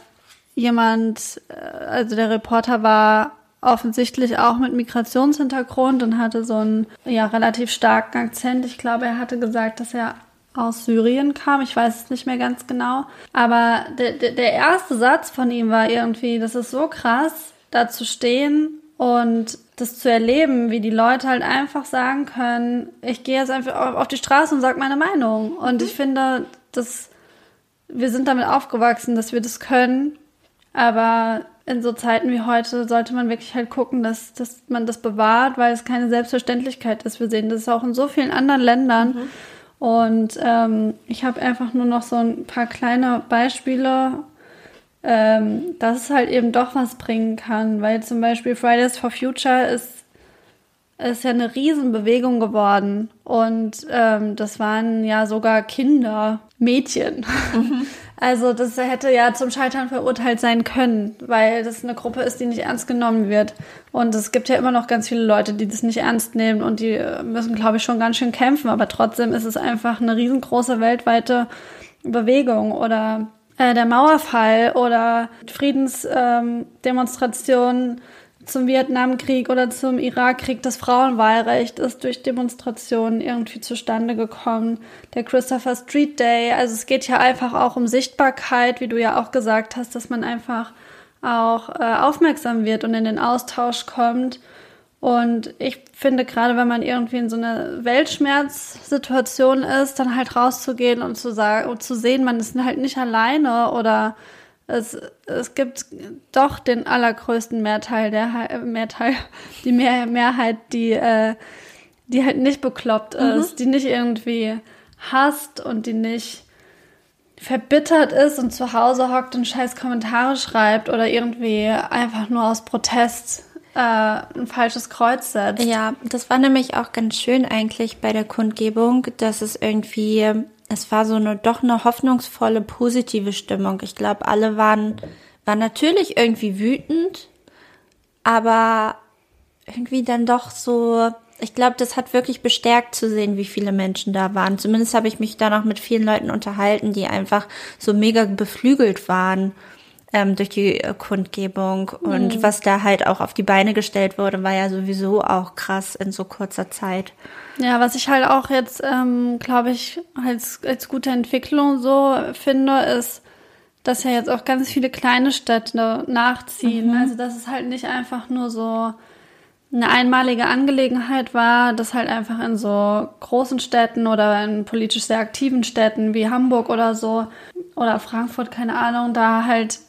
jemand, äh, also der Reporter war offensichtlich auch mit Migrationshintergrund und hatte so einen ja relativ starken Akzent. Ich glaube, er hatte gesagt, dass er aus Syrien kam. Ich weiß es nicht mehr ganz genau. Aber der, der, der erste Satz von ihm war irgendwie, das ist so krass, da zu stehen und das zu erleben, wie die Leute halt einfach sagen können, ich gehe jetzt einfach auf die Straße und sage meine Meinung. Und mhm. ich finde, dass wir sind damit aufgewachsen, dass wir das können. Aber in so Zeiten wie heute sollte man wirklich halt gucken, dass, dass man das bewahrt, weil es keine Selbstverständlichkeit ist. Wir sehen das auch in so vielen anderen Ländern. Mhm. Und ähm, ich habe einfach nur noch so ein paar kleine Beispiele ähm, dass es halt eben doch was bringen kann, weil zum Beispiel Fridays for Future ist, ist ja eine Riesenbewegung geworden und ähm, das waren ja sogar Kinder, Mädchen. Mhm. Also das hätte ja zum Scheitern verurteilt sein können, weil das eine Gruppe ist, die nicht ernst genommen wird. Und es gibt ja immer noch ganz viele Leute, die das nicht ernst nehmen und die müssen, glaube ich, schon ganz schön kämpfen. Aber trotzdem ist es einfach eine riesengroße weltweite Bewegung oder äh, der Mauerfall oder Friedensdemonstrationen. Ähm, zum Vietnamkrieg oder zum Irakkrieg. Das Frauenwahlrecht ist durch Demonstrationen irgendwie zustande gekommen. Der Christopher Street Day. Also es geht ja einfach auch um Sichtbarkeit, wie du ja auch gesagt hast, dass man einfach auch äh, aufmerksam wird und in den Austausch kommt. Und ich finde, gerade wenn man irgendwie in so einer Weltschmerzsituation ist, dann halt rauszugehen und zu sagen und zu sehen, man ist halt nicht alleine oder es, es gibt doch den allergrößten Mehrteil, der Mehrteil, die Mehr, Mehrheit, die, äh, die halt nicht bekloppt mhm. ist, die nicht irgendwie hasst und die nicht verbittert ist und zu Hause hockt und scheiß Kommentare schreibt oder irgendwie einfach nur aus Protest äh, ein falsches Kreuz setzt. Ja, das war nämlich auch ganz schön eigentlich bei der Kundgebung, dass es irgendwie es war so eine doch eine hoffnungsvolle, positive Stimmung. Ich glaube, alle waren, waren natürlich irgendwie wütend, aber irgendwie dann doch so, ich glaube, das hat wirklich bestärkt zu sehen, wie viele Menschen da waren. Zumindest habe ich mich da noch mit vielen Leuten unterhalten, die einfach so mega beflügelt waren ähm, durch die äh, Kundgebung. Und mhm. was da halt auch auf die Beine gestellt wurde, war ja sowieso auch krass in so kurzer Zeit. Ja, was ich halt auch jetzt, ähm, glaube ich, als, als gute Entwicklung so finde, ist, dass ja jetzt auch ganz viele kleine Städte nachziehen. Mhm. Also, dass es halt nicht einfach nur so eine einmalige Angelegenheit war, dass halt einfach in so großen Städten oder in politisch sehr aktiven Städten wie Hamburg oder so oder Frankfurt, keine Ahnung, da halt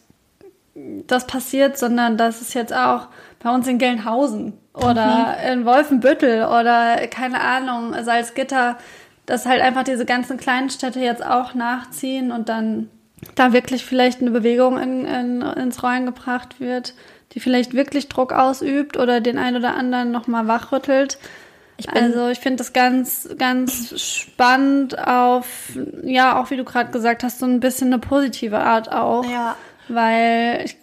das passiert, sondern dass es jetzt auch bei uns in Gelnhausen oder mhm. in Wolfenbüttel oder keine Ahnung, Salzgitter, dass halt einfach diese ganzen kleinen Städte jetzt auch nachziehen und dann da wirklich vielleicht eine Bewegung in, in, ins Rollen gebracht wird, die vielleicht wirklich Druck ausübt oder den einen oder anderen nochmal wachrüttelt. Ich also ich finde das ganz, ganz spannend auf, ja, auch wie du gerade gesagt hast, so ein bisschen eine positive Art auch. Ja weil ich,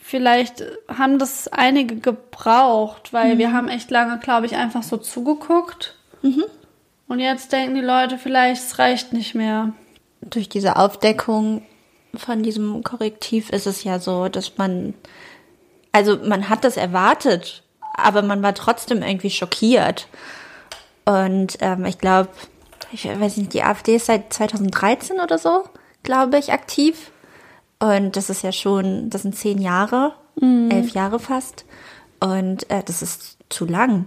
vielleicht haben das einige gebraucht, weil mhm. wir haben echt lange, glaube ich, einfach so zugeguckt. Mhm. Und jetzt denken die Leute vielleicht, es reicht nicht mehr. Durch diese Aufdeckung von diesem Korrektiv ist es ja so, dass man, also man hat das erwartet, aber man war trotzdem irgendwie schockiert. Und ähm, ich glaube, ich weiß nicht, die AfD ist seit 2013 oder so, glaube ich, aktiv. Und das ist ja schon, das sind zehn Jahre, mhm. elf Jahre fast. Und äh, das ist zu lang.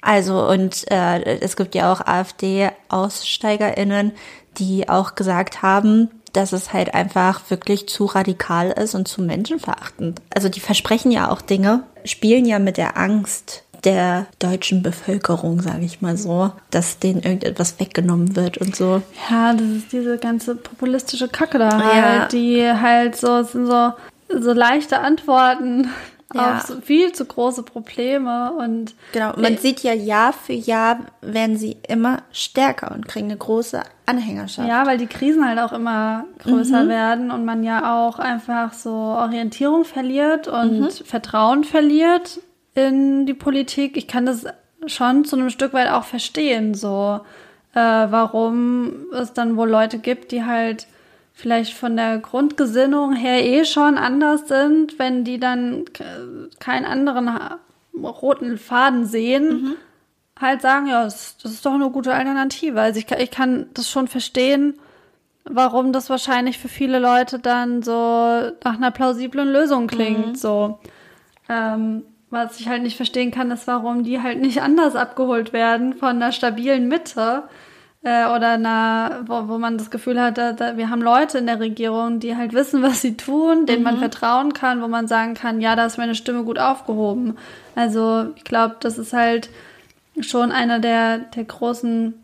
Also, und äh, es gibt ja auch AfD-AussteigerInnen, die auch gesagt haben, dass es halt einfach wirklich zu radikal ist und zu menschenverachtend. Also die versprechen ja auch Dinge, spielen ja mit der Angst der deutschen Bevölkerung, sage ich mal so, dass denen irgendetwas weggenommen wird und so. Ja, das ist diese ganze populistische Kacke da halt, ja. die halt so sind so so leichte Antworten ja. auf so viel zu große Probleme und genau man ich, sieht ja Jahr für Jahr werden sie immer stärker und kriegen eine große Anhängerschaft. Ja, weil die Krisen halt auch immer größer mhm. werden und man ja auch einfach so Orientierung verliert und mhm. Vertrauen verliert in die Politik. Ich kann das schon zu einem Stück weit auch verstehen, so äh, warum es dann wohl Leute gibt, die halt vielleicht von der Grundgesinnung her eh schon anders sind, wenn die dann keinen anderen roten Faden sehen, mhm. halt sagen, ja, das, das, ist doch eine gute Alternative. Also ich, ich kann das schon verstehen, warum das wahrscheinlich für viele Leute dann so nach einer plausiblen Lösung klingt. Mhm. So. Ähm, was ich halt nicht verstehen kann, ist, warum die halt nicht anders abgeholt werden von einer stabilen Mitte äh, oder einer, wo, wo man das Gefühl hat, da, da, wir haben Leute in der Regierung, die halt wissen, was sie tun, denen mhm. man vertrauen kann, wo man sagen kann, ja, da ist meine Stimme gut aufgehoben. Also ich glaube, das ist halt schon einer der, der großen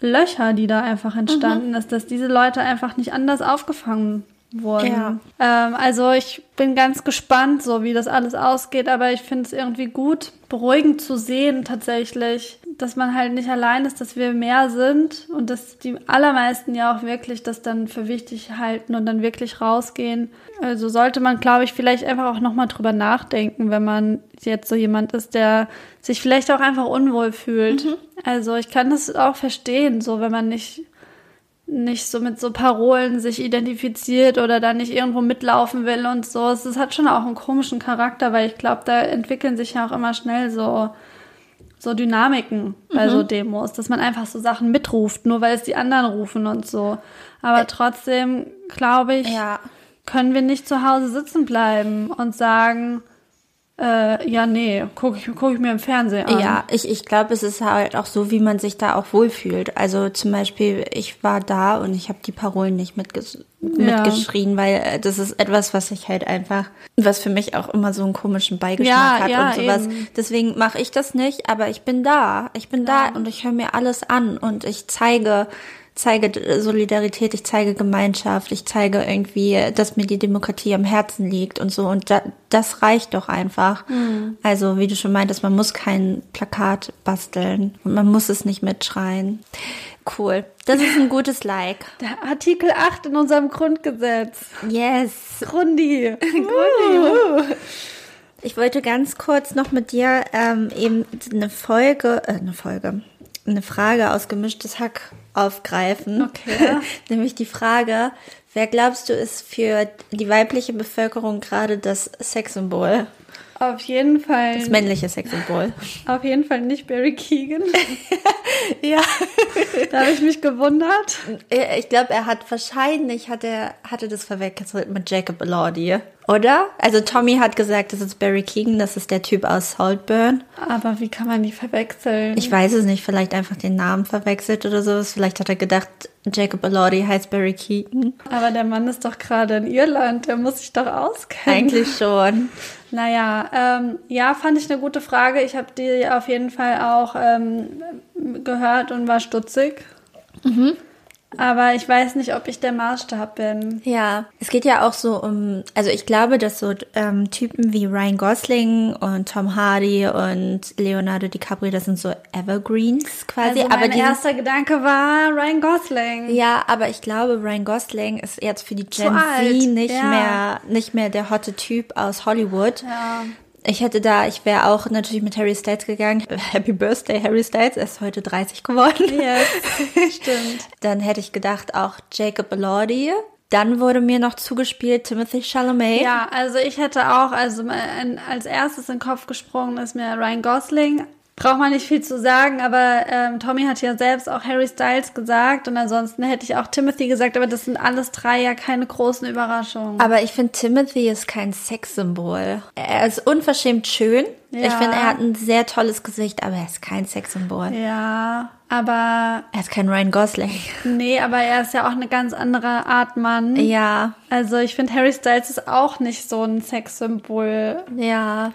Löcher, die da einfach entstanden mhm. ist, dass diese Leute einfach nicht anders aufgefangen wurden. Ja. Ähm, also ich bin ganz gespannt, so wie das alles ausgeht, aber ich finde es irgendwie gut, beruhigend zu sehen tatsächlich, dass man halt nicht allein ist, dass wir mehr sind und dass die allermeisten ja auch wirklich das dann für wichtig halten und dann wirklich rausgehen. Also sollte man, glaube ich, vielleicht einfach auch nochmal drüber nachdenken, wenn man jetzt so jemand ist, der sich vielleicht auch einfach unwohl fühlt. Also ich kann das auch verstehen, so wenn man nicht nicht so mit so Parolen sich identifiziert oder da nicht irgendwo mitlaufen will und so. Es hat schon auch einen komischen Charakter, weil ich glaube, da entwickeln sich ja auch immer schnell so, so Dynamiken bei so Demos, dass man einfach so Sachen mitruft, nur weil es die anderen rufen und so. Aber trotzdem, glaube ich, Ja. können wir nicht zu Hause sitzen bleiben und sagen, äh, ja, nee, gucke ich, guck ich mir im Fernsehen an. Ja, ich, ich glaube, es ist halt auch so, wie man sich da auch wohlfühlt. Also zum Beispiel, ich war da und ich habe die Parolen nicht mitges Ja. mitgeschrien, weil äh, das ist etwas, was ich halt einfach, was für mich auch immer so einen komischen Beigeschmack Ja, hat ja, und sowas. eben. Deswegen mache ich das nicht, aber ich bin da. Ich bin da und ich höre mir alles an und ich zeige zeige Solidarität, ich zeige Gemeinschaft, ich zeige irgendwie, dass mir die Demokratie am Herzen liegt und so. Und da, das reicht doch einfach. Also, wie du schon meintest, man muss kein Plakat basteln und man muss es nicht mitschreien. Cool. Das ist ein gutes Like. Der Artikel 8 in unserem Grundgesetz. Yes. Grundi. Ich wollte ganz kurz noch mit dir ähm, eben eine Folge, äh, eine Folge, eine Frage aus gemischtes Hack aufgreifen. Okay. Nämlich die Frage, wer glaubst du ist für die weibliche Bevölkerung gerade das Sexsymbol? Auf jeden Fall. Das männliche Sexsymbol. Auf jeden Fall nicht Barry Keegan. Ja. Da habe ich mich gewundert. Ich glaube, er hat wahrscheinlich hat er hatte das verwechselt mit Jacob Elordi, oder? Also Tommy hat gesagt, das ist Barry Keegan, das ist der Typ aus Saltburn. Aber wie kann man die verwechseln? Ich weiß es nicht, vielleicht einfach den Namen verwechselt oder sowas. Vielleicht hat er gedacht, Jacob Elordi heißt Barry Keegan. Aber der Mann ist doch gerade in Irland. Der muss sich doch auskennen. Eigentlich schon. Naja, ähm, ja, fand ich eine gute Frage. Ich habe die auf jeden Fall auch ähm, gehört und war stutzig. Aber ich weiß nicht, ob ich der Maßstab bin. Ja, es geht ja auch so um, also ich glaube, dass so ähm, Typen wie Ryan Gosling und Tom Hardy und Leonardo DiCaprio, das sind so Evergreens quasi. Also mein aber die sind, erster Gedanke war Ryan Gosling. ja, aber ich glaube, Ryan Gosling ist jetzt für die Gen Z nicht ja. mehr, nicht mehr der hotte Typ aus Hollywood. Ja. Ich hätte da, ich wäre auch natürlich mit Harry Styles gegangen. Happy Birthday, Harry Styles. Er ist heute 30 geworden. Yes, stimmt. Dann hätte ich gedacht auch Jacob Elordi. Dann wurde mir noch zugespielt Timothy Chalamet. Ja, also ich hätte auch, also als erstes in den Kopf gesprungen ist mir Ryan Gosling. Braucht man nicht viel zu sagen, aber ähm, Tommy hat ja selbst auch Harry Styles gesagt und ansonsten hätte ich auch Timothy gesagt, aber das sind alles drei ja keine großen Überraschungen. Aber ich finde, Timothy ist kein Sexsymbol. Er ist unverschämt schön. Ja. Ich finde, er hat ein sehr tolles Gesicht, aber er ist kein Sexsymbol. ja, aber Er ist kein Ryan Gosling. nee, aber er ist ja auch eine ganz andere Art Mann. Ja, Also ich finde, Harry Styles ist auch nicht so ein Sexsymbol. ja,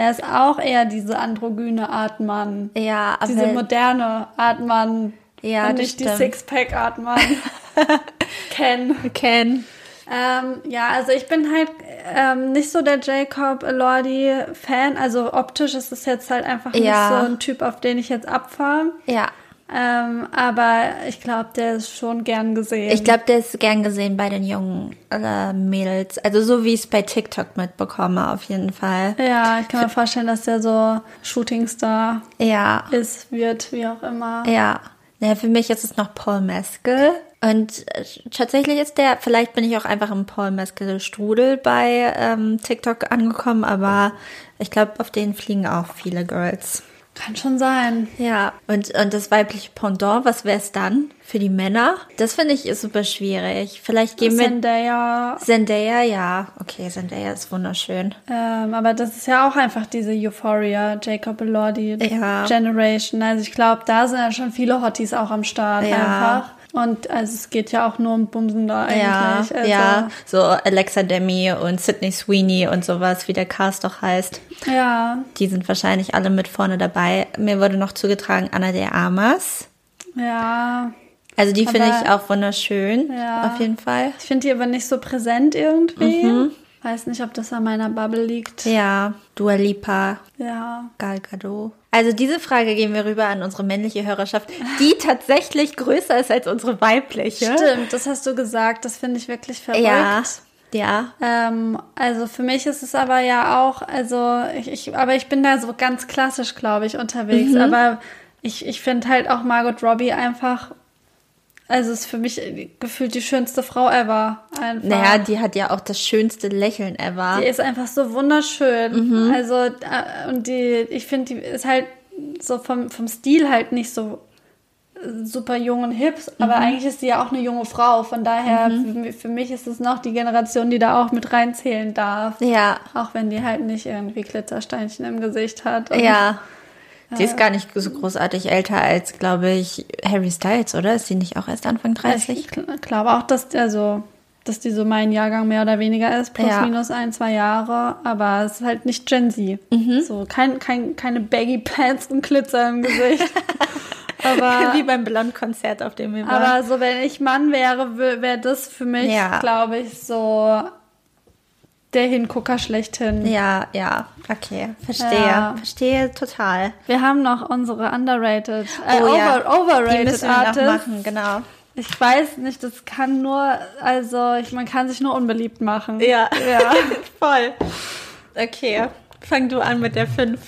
Er ist auch eher diese androgyne Art Mann. ja, aber Diese moderne Art Mann. Ja, und nicht die stimmt. Sixpack-Art Mann. Ken. Ken. Ähm, ja, also ich bin halt ähm, nicht so der Jacob Elordi-Fan. Also optisch ist es jetzt halt einfach nicht Ja. so ein Typ, auf den ich jetzt abfahre. Ja, Ähm, aber ich glaube, der ist schon gern gesehen. ich glaube, der ist gern gesehen bei den jungen äh, Mädels. Also so wie ich es bei TikTok mitbekomme, auf jeden Fall. ja, ich kann mir vorstellen, dass der so Shootingstar Ja, ist, wird, wie auch immer. ja. Naja, für mich ist es noch Paul Mescal. Und äh, tatsächlich ist der, vielleicht bin ich auch einfach im Paul Mescal Strudel bei ähm, TikTok angekommen, aber ich glaube, auf den fliegen auch viele Girls. Kann schon sein. Ja, und, und das weibliche Pendant, was wäre es dann für die Männer? Das finde ich ist super schwierig. Vielleicht gehen wir Zendaya. Zendaya, ja. Okay, Zendaya ist wunderschön. Ähm, aber das ist ja auch einfach diese Euphoria, Jacob Elordi Ja. Generation. Also ich glaube, da sind ja schon viele Hotties auch am Start Ja. einfach. Und also es geht ja auch nur um Bumsen da Ja, eigentlich. also, ja, so Alexa Demi und Sydney Sweeney und sowas, wie der Cast doch heißt. Ja, Die sind wahrscheinlich alle mit vorne dabei. Mir wurde noch zugetragen Anna de Armas. ja. Also die finde ich auch wunderschön, Ja. auf jeden Fall. Ich finde die aber nicht so präsent irgendwie. Weiß nicht, ob das an meiner Bubble liegt. Ja, Dua Lipa, Ja. Gal Gadot. Also diese Frage geben wir rüber an unsere männliche Hörerschaft, die tatsächlich größer ist als unsere weibliche. Stimmt, das hast du gesagt. Das finde ich wirklich verrückt. Ja, ja. Ähm, also für mich ist es aber ja auch, also ich, ich aber ich bin da so ganz klassisch, glaube ich, unterwegs. Mhm. Aber ich, ich finde halt auch Margot Robbie einfach, also ist für mich gefühlt die schönste Frau ever. Einfach. Naja, die hat ja auch das schönste Lächeln ever. Die ist einfach so wunderschön. Mhm. Also, äh, und die, ich finde, die ist halt so vom, vom Stil halt nicht so äh, super jung und hip, aber Mhm. eigentlich ist sie ja auch eine junge Frau. Von daher, für, für mich ist es noch die Generation, die da auch mit reinzählen darf. ja, Auch wenn die halt nicht irgendwie Glittersteinchen im Gesicht hat. Ja. Die ist gar nicht so großartig älter als, glaube ich, Harry Styles, oder? Ist sie nicht auch erst Anfang 30? Ich gl- glaube auch, dass, also, dass die so mein Jahrgang mehr oder weniger ist, plus Ja. minus ein, zwei Jahre, aber es ist halt nicht Gen Z. Mhm. So, kein, kein, keine Baggy Pants und Glitzer im Gesicht. aber, Wie beim Blond-Konzert, auf dem wir waren. aber so, wenn ich Mann wäre, wäre das für mich, Ja. glaube ich, so der Hingucker schlechthin. ja, ja, okay, verstehe. Ja. Verstehe total. Wir haben noch unsere underrated, äh, Oh over, ja. Die overrated müssen wir noch Artists. machen, genau. Ich weiß nicht, das kann nur, also ich, man kann sich nur unbeliebt machen. Ja. Ja. Voll. Okay, fang du an mit der 5.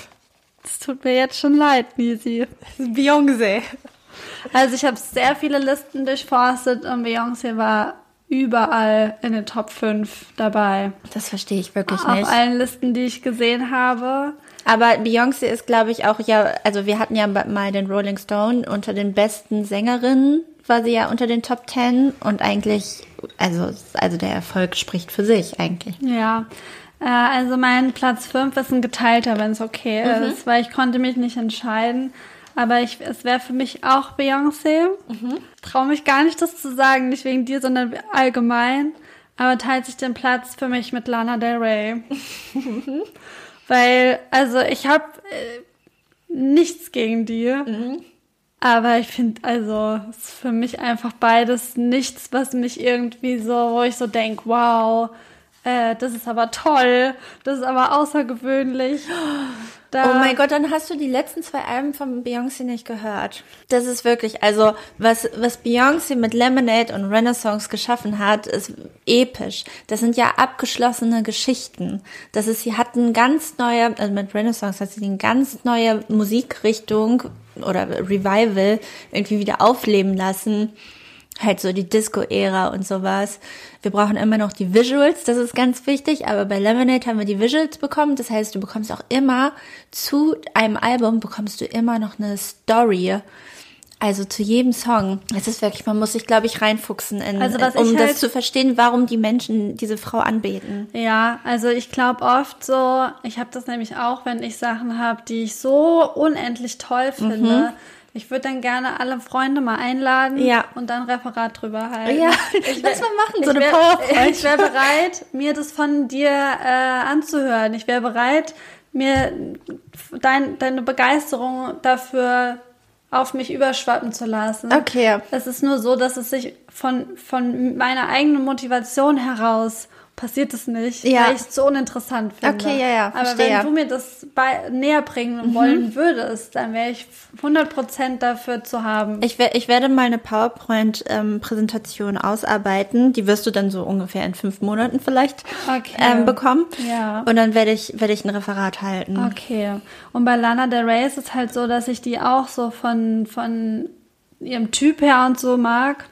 Es tut mir jetzt schon leid, Nisi. Beyoncé. Also ich habe sehr viele Listen durchforstet und Beyoncé war überall in den Top 5 dabei. Das verstehe ich wirklich Auf nicht. allen Listen, die ich gesehen habe. Aber Beyoncé ist, glaube ich, auch ja, also wir hatten ja mal den Rolling Stone unter den besten Sängerinnen, war sie ja unter den Top 10 und eigentlich, also, also der Erfolg spricht für sich eigentlich. Ja. Äh, also mein Platz 5 ist ein geteilter, wenn es okay ist, weil ich konnte mich nicht entscheiden. Aber ich, es wäre für mich auch Beyoncé. Traue mich gar nicht, das zu sagen, nicht wegen dir, sondern allgemein. Aber teilt sich den Platz für mich mit Lana Del Rey. Weil, also ich habe äh, nichts gegen die. Aber ich finde, also, es ist für mich einfach beides nichts, was mich irgendwie so, wo ich so denke, wow, äh, das ist aber toll, das ist aber außergewöhnlich. Da, Oh mein Gott, dann hast du die letzten zwei Alben von Beyoncé nicht gehört. Das ist wirklich, also was, was Beyoncé mit Lemonade und Renaissance geschaffen hat, ist episch. Das sind ja abgeschlossene Geschichten. Das ist, sie hat eine ganz neue, also mit Renaissance hat sie eine ganz neue Musikrichtung oder Revival irgendwie wieder aufleben lassen. Halt so die Disco-Ära und sowas. Wir brauchen immer noch die Visuals, das ist ganz wichtig, aber bei Lemonade haben wir die Visuals bekommen. Das heißt, du bekommst auch immer zu einem Album bekommst du immer noch eine Story. Also zu jedem Song. Es ist wirklich, man muss sich, glaube ich, reinfuchsen, in, Also was um das halt- zu verstehen, warum die Menschen diese Frau anbeten. Ja, also ich glaube oft so, ich habe das nämlich auch, wenn ich Sachen habe, die ich so unendlich toll finde. Ich würde dann gerne alle Freunde mal einladen Ja. und dann Referat drüber halten. Ja, ich lass mal machen, so eine wär- PowerPoint. Ich wäre bereit, mir das von dir äh, anzuhören. Ich wäre bereit, mir dein, deine Begeisterung dafür auf mich überschwappen zu lassen. Okay. Es ist nur so, dass es sich von, von meiner eigenen Motivation heraus passiert es nicht, Ja. weil ich es so uninteressant finde. Okay, ja, ja, Aber verstehe. Mhm. wenn du mir das bei, näher bringen wollen würdest, dann wäre ich 100% dafür zu haben. Ich, ich werde mal eine PowerPoint-Präsentation ausarbeiten. Die wirst du dann so ungefähr in fünf Monaten vielleicht Okay. ähm, bekommen. Ja. Und dann werde ich, werde ich ein Referat halten. Okay. Und bei Lana Del Rey ist es halt so, dass ich die auch so von, von ihrem Typ her und so mag.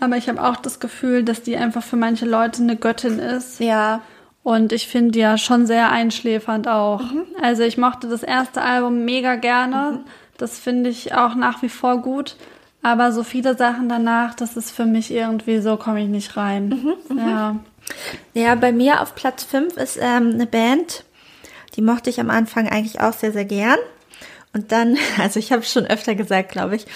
Aber ich habe auch das Gefühl, dass die einfach für manche Leute eine Göttin ist. Ja. Und ich finde die ja schon sehr einschläfernd auch. Mhm. Also ich mochte das erste Album mega gerne. Das finde ich auch nach wie vor gut. Aber so viele Sachen danach, das ist für mich irgendwie so, komme ich nicht rein. Mhm, Ja. Ja, bei mir auf Platz 5 ist ähm, eine Band, die mochte ich am Anfang eigentlich auch sehr, sehr gern. Und dann, also ich habe es schon öfter gesagt, glaube ich,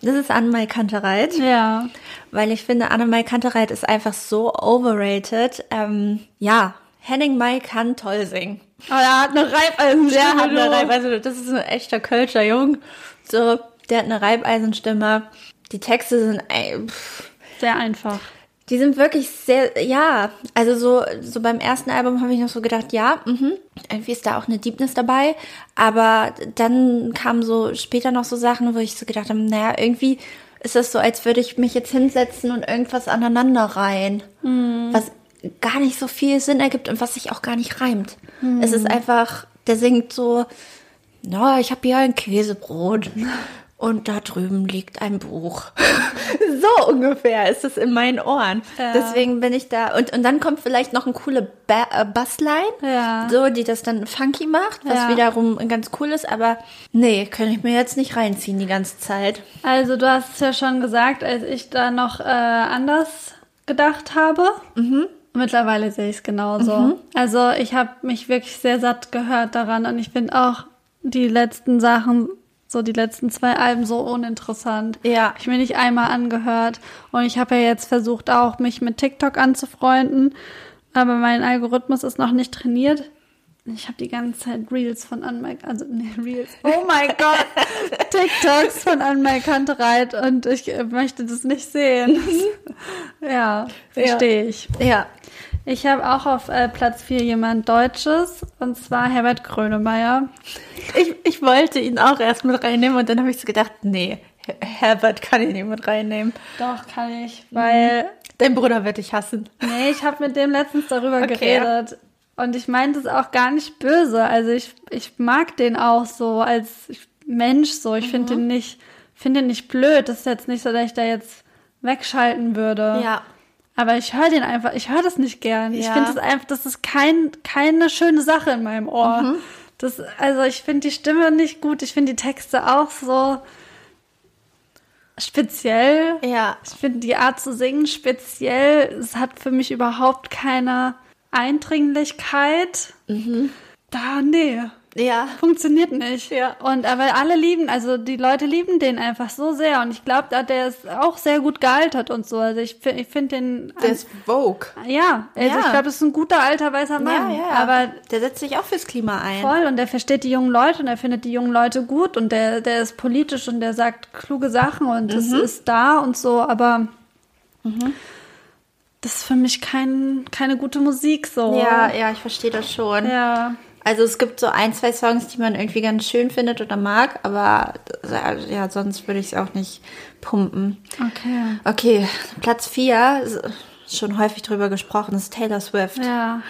das ist Annemai Kantereit. Ja. Weil ich finde, Annemai Kantereit ist einfach so overrated. Ähm, ja, Henning Mai kann toll singen. Aber er hat eine Reibeisenstimme. Der hat eine. Reibeisenstimme. Das ist ein echter Kölscher Jung. So, der hat eine Reibeisenstimme. Die Texte sind, ey, Sehr einfach. Die sind wirklich sehr, ja, also so, so beim ersten Album habe ich noch so gedacht, ja, mhm, irgendwie ist da auch eine Deepness dabei, aber dann kamen so später noch so Sachen, wo ich so gedacht habe, naja, irgendwie ist das so, als würde ich mich jetzt hinsetzen und irgendwas aneinander reihen, was gar nicht so viel Sinn ergibt und was sich auch gar nicht reimt. Es ist einfach, der singt so, na, ich habe hier ein Käsebrot und da drüben liegt ein Buch. so ungefähr ist es in meinen Ohren. Ja. Deswegen bin ich da. Und, und dann kommt vielleicht noch eine coole ba äh, Bassline, Ja. so, die das dann funky macht, was Ja. wiederum ganz cool ist. Aber nee, kann ich mir jetzt nicht reinziehen die ganze Zeit. Also du hast es ja schon gesagt, als ich da noch äh, anders gedacht habe. Mittlerweile sehe ich es genauso. Also ich habe mich wirklich sehr satt gehört daran und ich finde auch die letzten Sachen, so die letzten zwei Alben so uninteressant. Ja. Hab ich mir nicht einmal angehört und ich habe ja jetzt versucht auch mich mit TikTok anzufreunden, aber mein Algorithmus ist noch nicht trainiert. Ich habe die ganze Zeit Reels von Anmike, also nee, Reels. Oh mein Gott, TikToks von Anmike Kantereit und ich äh, möchte das nicht sehen. ja, verstehe ich. Ja. Ich habe auch auf äh, Platz 4 jemand Deutsches und zwar Herbert Grönemeyer. Ich, ich wollte ihn auch erst mit reinnehmen und dann habe ich so gedacht, nee, Her- Herbert kann ich nicht mit reinnehmen. Doch, kann ich, weil Dein Bruder wird dich hassen. Nee, ich habe mit dem letztens darüber Okay. geredet. Und ich meinte es auch gar nicht böse. Also ich, ich mag den auch so als Mensch so. Ich finde den nicht, finde den nicht blöd. Das ist jetzt nicht so, dass ich da jetzt wegschalten würde. Ja. Aber ich höre den einfach, ich höre das nicht gern. Ich Ja. finde das einfach, das ist kein, keine schöne Sache in meinem Ohr. Mhm. Das, also ich finde die Stimme nicht gut. Ich finde die Texte auch so speziell. Ja. Ich finde die Art zu singen speziell. Es hat für mich überhaupt keine Eindringlichkeit. Da, nee, Ja. funktioniert nicht. Ja. Und aber alle lieben, also die Leute lieben den einfach so sehr. Und ich glaube, der ist auch sehr gut gealtert und so. Also ich, ich finde den. Der ist Vogue. ja, also Ja. ich glaube, das ist ein guter alter weißer Mann. Aber der setzt sich auch fürs Klima ein. Voll und der versteht die jungen Leute und er findet die jungen Leute gut und der, der ist politisch und der sagt kluge Sachen und es Mhm. ist da und so, aber das ist für mich kein, keine gute Musik so. Ja, ja, ich verstehe das schon. Ja. Also es gibt so ein, zwei Songs, die man irgendwie ganz schön findet oder mag, aber äh, ja, sonst würde ich es auch nicht pumpen. Okay. Okay, Platz 4, schon häufig drüber gesprochen, ist Taylor Swift. Ja.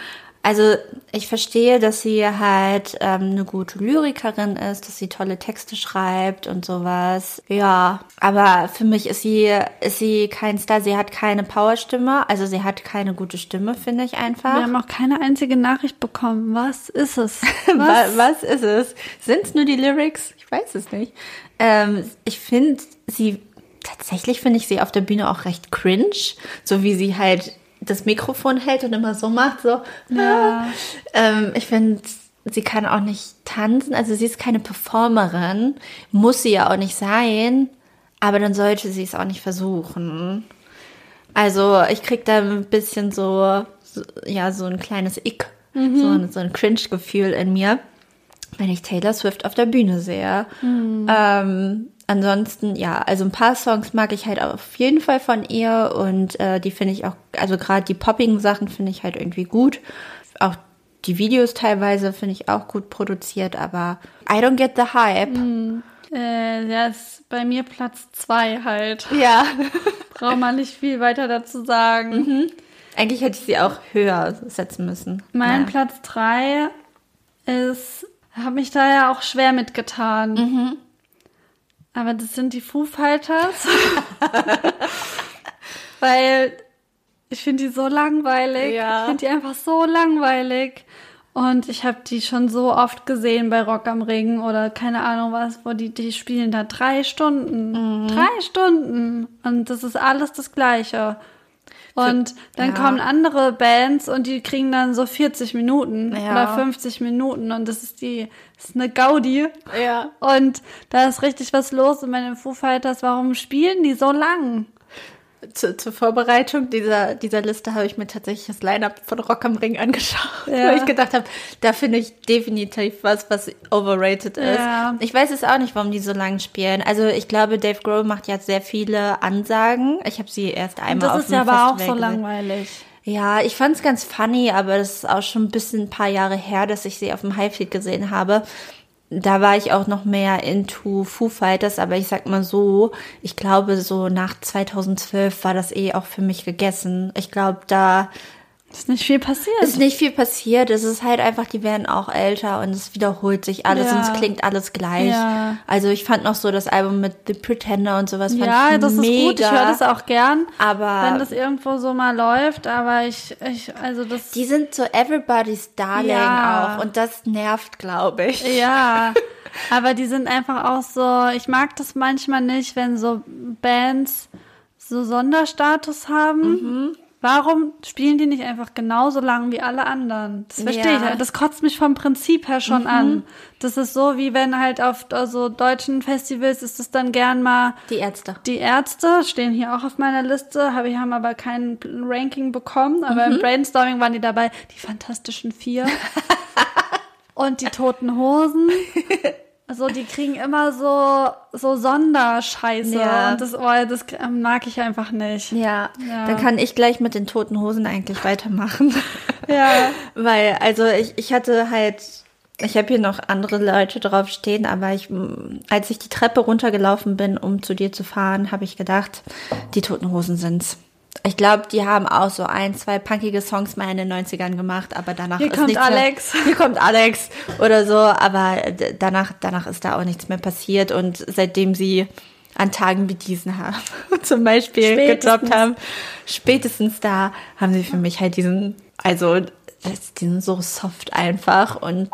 Also ich verstehe, dass sie halt ähm, eine gute Lyrikerin ist, dass sie tolle Texte schreibt und sowas. Ja, aber für mich ist sie ist sie kein Star. Sie hat keine Powerstimme, also sie hat keine gute Stimme, finde ich Wir einfach. haben auch keine einzige Nachricht bekommen. Was ist es? Was, was ist es? Sind es nur die Lyrics? Ich weiß es nicht. Ähm, ich finde sie tatsächlich finde ich sie auf der Bühne auch recht cringe, so wie sie halt das Mikrofon hält und immer so macht, so. Ja. Ähm, ich finde, sie kann auch nicht tanzen, also sie ist keine Performerin, muss sie ja auch nicht sein, aber dann sollte sie es auch nicht versuchen. Also ich krieg da ein bisschen so, so ja, so ein kleines Ick, so, ein, so ein Cringe-Gefühl in mir, wenn ich Taylor Swift auf der Bühne sehe. Ähm, ansonsten, ja, also ein paar Songs mag ich halt auf jeden Fall von ihr und äh, die finde ich auch, also gerade die poppigen Sachen finde ich halt irgendwie gut. Auch die Videos teilweise finde ich auch gut produziert, aber I don't get the hype. Äh, ja, ist bei mir Platz zwei halt. Ja. Braucht man nicht viel weiter dazu sagen. Eigentlich hätte ich sie auch höher setzen müssen. Mein Ja. Platz drei ist, habe mich da ja auch schwer mitgetan. Mhm. Aber das sind die Foo Fighters. Weil ich finde die so langweilig. Ja. Ich finde die einfach so langweilig. Und ich habe die schon so oft gesehen bei Rock am Ring oder keine Ahnung was, wo die, die spielen da drei Stunden. Mhm. Drei Stunden. Und das ist alles das Gleiche. Und dann ja. kommen andere Bands und die kriegen dann so 40 Minuten Ja. oder 50 Minuten und das ist die, das ist eine Gaudi. Ja. Und da ist richtig was los und bei den Foo Fighters, warum spielen die so lang? Zu, zur Vorbereitung dieser, dieser Liste habe ich mir tatsächlich das Line-Up von Rock am Ring angeschaut, ja. weil ich gedacht habe, da finde ich definitiv was, was overrated ist. Ja. Ich weiß es auch nicht, warum die so lang spielen. Also ich glaube, Dave Grohl macht ja sehr viele Ansagen. Ich habe sie erst einmal Festival Das ist ja aber auch so langweilig. Ja, ich fand es ganz funny, aber das ist auch schon ein bisschen ein paar Jahre her, dass ich sie auf dem Highfield gesehen habe da war ich auch noch mehr into Foo Fighters, aber ich sag mal so, ich glaube so nach 2012 war das eh auch für mich gegessen. Ich glaube, da ist nicht viel passiert. Ist nicht viel passiert. Es ist halt einfach, die werden auch älter und es wiederholt sich alles ja. und es klingt alles gleich. Ja. Also ich fand noch so das Album mit The Pretender und sowas fand ja, ich das mega. ist gut. Ich höre das auch gern, aber wenn das irgendwo so mal läuft. Aber ich, ich, also das. Die sind so Everybody's Darling ja. auch und das nervt, glaube ich. Ja. aber die sind einfach auch so. Ich mag das manchmal nicht, wenn so Bands so Sonderstatus haben. Mhm Warum spielen die nicht einfach genauso lang wie alle anderen? Das verstehe ja. ich. Das kotzt mich vom Prinzip her schon mhm. an. Das ist so, wie wenn halt auf also deutschen Festivals ist es dann gern mal die Ärzte. Die Ärzte stehen hier auch auf meiner Liste, habe ich haben aber kein Ranking bekommen, aber mhm. im Brainstorming waren die dabei. Die Fantastischen Vier und die Toten Hosen. Also die kriegen immer so so Sonderscheiße ja. und das, oh, das mag ich einfach nicht. Ja. ja. Dann kann ich gleich mit den toten Hosen eigentlich weitermachen. ja. Weil also ich ich hatte halt ich habe hier noch andere Leute drauf stehen, aber ich als ich die Treppe runtergelaufen bin, um zu dir zu fahren, habe ich gedacht, die toten Hosen sind's. Ich glaube, die haben auch so ein, zwei punkige Songs mal in den 90ern gemacht, aber danach hier ist kommt Alex. Mehr, hier kommt Alex oder so, aber danach, danach ist da auch nichts mehr passiert und seitdem sie an Tagen wie diesen haben, zum Beispiel gedroppt haben, spätestens da haben sie für mich halt diesen, also, die sind so soft einfach und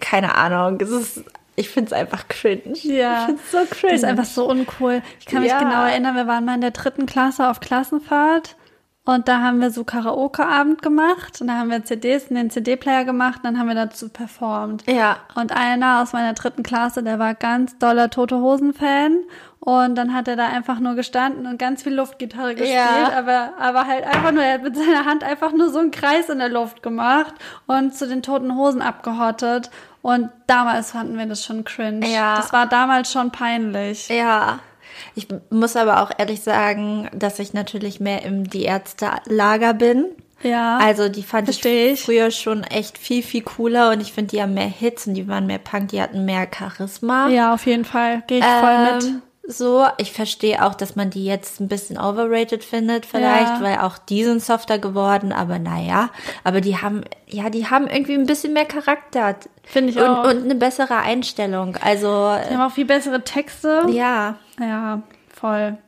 keine Ahnung, es ist ich finde es einfach cringe. Ja. Ich finde es so cringe. Das ist einfach so uncool. Ich kann mich ja. genau erinnern, wir waren mal in der dritten Klasse auf Klassenfahrt und da haben wir so Karaoke-Abend gemacht und da haben wir CDs in den CD-Player gemacht und dann haben wir dazu performt. Ja. Und einer aus meiner dritten Klasse, der war ganz doller Tote Hosen-Fan und dann hat er da einfach nur gestanden und ganz viel Luftgitarre gespielt, ja. aber, aber halt einfach nur, er hat mit seiner Hand einfach nur so einen Kreis in der Luft gemacht und zu den Toten Hosen abgehottet. Und damals fanden wir das schon cringe. Ja. Das war damals schon peinlich. Ja. Ich muss aber auch ehrlich sagen, dass ich natürlich mehr im Die Ärzte-Lager bin. Ja. Also die fand ich, ich früher schon echt viel, viel cooler und ich finde, die haben mehr Hits und die waren mehr Punk, die hatten mehr Charisma. Ja, auf jeden Fall. Gehe ich ähm, voll mit so. Ich verstehe auch, dass man die jetzt ein bisschen overrated findet, vielleicht, ja. weil auch die sind softer geworden, aber naja. Aber die haben, ja, die haben irgendwie ein bisschen mehr Charakter. Finde ich und, auch. Und eine bessere Einstellung. Also. Die haben auch viel bessere Texte. Ja. Ja, voll.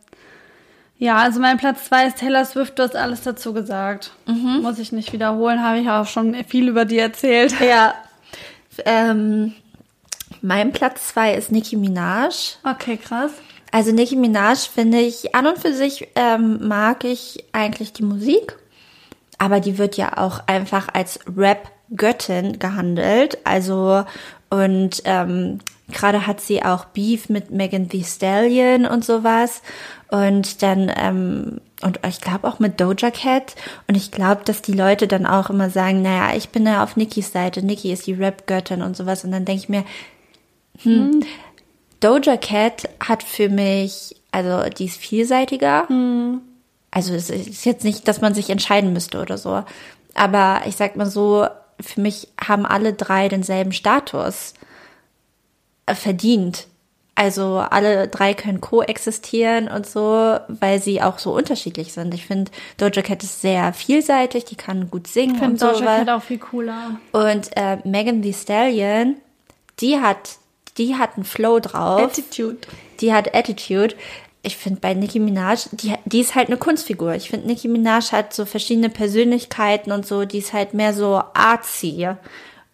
Ja, also mein Platz zwei ist Taylor Swift, du hast alles dazu gesagt. Mhm. Muss ich nicht wiederholen, habe ich auch schon viel über die erzählt. Ja. Ähm, mein Platz zwei ist Nicki Minaj. Okay, krass. Also Nicki Minaj finde ich, an und für sich ähm, mag ich eigentlich die Musik, aber die wird ja auch einfach als Rap-Göttin gehandelt. Also und ähm, gerade hat sie auch Beef mit Megan Thee Stallion und sowas. Und dann, ähm, und ich glaube auch mit Doja Cat. Und ich glaube, dass die Leute dann auch immer sagen, naja, ich bin ja auf Nikkis Seite, Nikki ist die Rap-Göttin und sowas. Und dann denke ich mir, hm, hm. Doja Cat hat für mich, also die ist vielseitiger. Mhm. Also es ist jetzt nicht, dass man sich entscheiden müsste oder so. Aber ich sag mal so, für mich haben alle drei denselben Status äh, verdient. Also alle drei können koexistieren und so, weil sie auch so unterschiedlich sind. Ich finde, Doja Cat ist sehr vielseitig, die kann gut singen ich so. Doja Cat auch viel cooler. Und äh, Megan Thee Stallion, die hat die hat einen Flow drauf. Attitude. Die hat Attitude. Ich finde bei Nicki Minaj, die, die ist halt eine Kunstfigur. Ich finde, Nicki Minaj hat so verschiedene Persönlichkeiten und so, die ist halt mehr so artsy.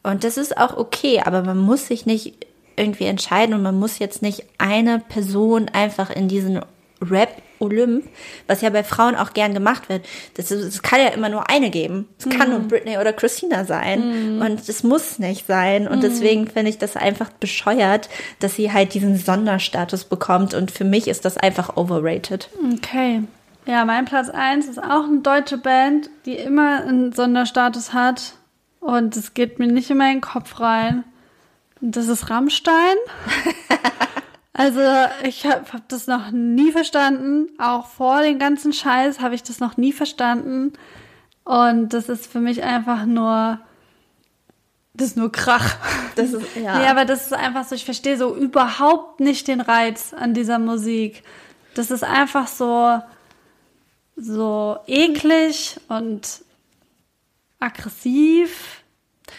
Und das ist auch okay, aber man muss sich nicht irgendwie entscheiden und man muss jetzt nicht eine Person einfach in diesen Rap Olymp, was ja bei Frauen auch gern gemacht wird. Das, es kann ja immer nur eine geben. Es kann mm. nur Britney oder Christina sein. Mm. Und es muss nicht sein. Und mm. deswegen finde ich das einfach bescheuert, dass sie halt diesen Sonderstatus bekommt. Und für mich ist das einfach overrated. Okay. Ja, mein Platz 1 ist auch eine deutsche Band, die immer einen Sonderstatus hat. Und es geht mir nicht in den Kopf rein. Das ist Rammstein. also ich habe hab das noch nie verstanden. Auch vor dem ganzen Scheiß habe ich das noch nie verstanden. Und das ist für mich einfach nur, das ist nur Krach. Das ist, ja. Nee, aber das ist einfach so, ich verstehe so überhaupt nicht den Reiz an dieser Musik. Das ist einfach so, so eklig und aggressiv,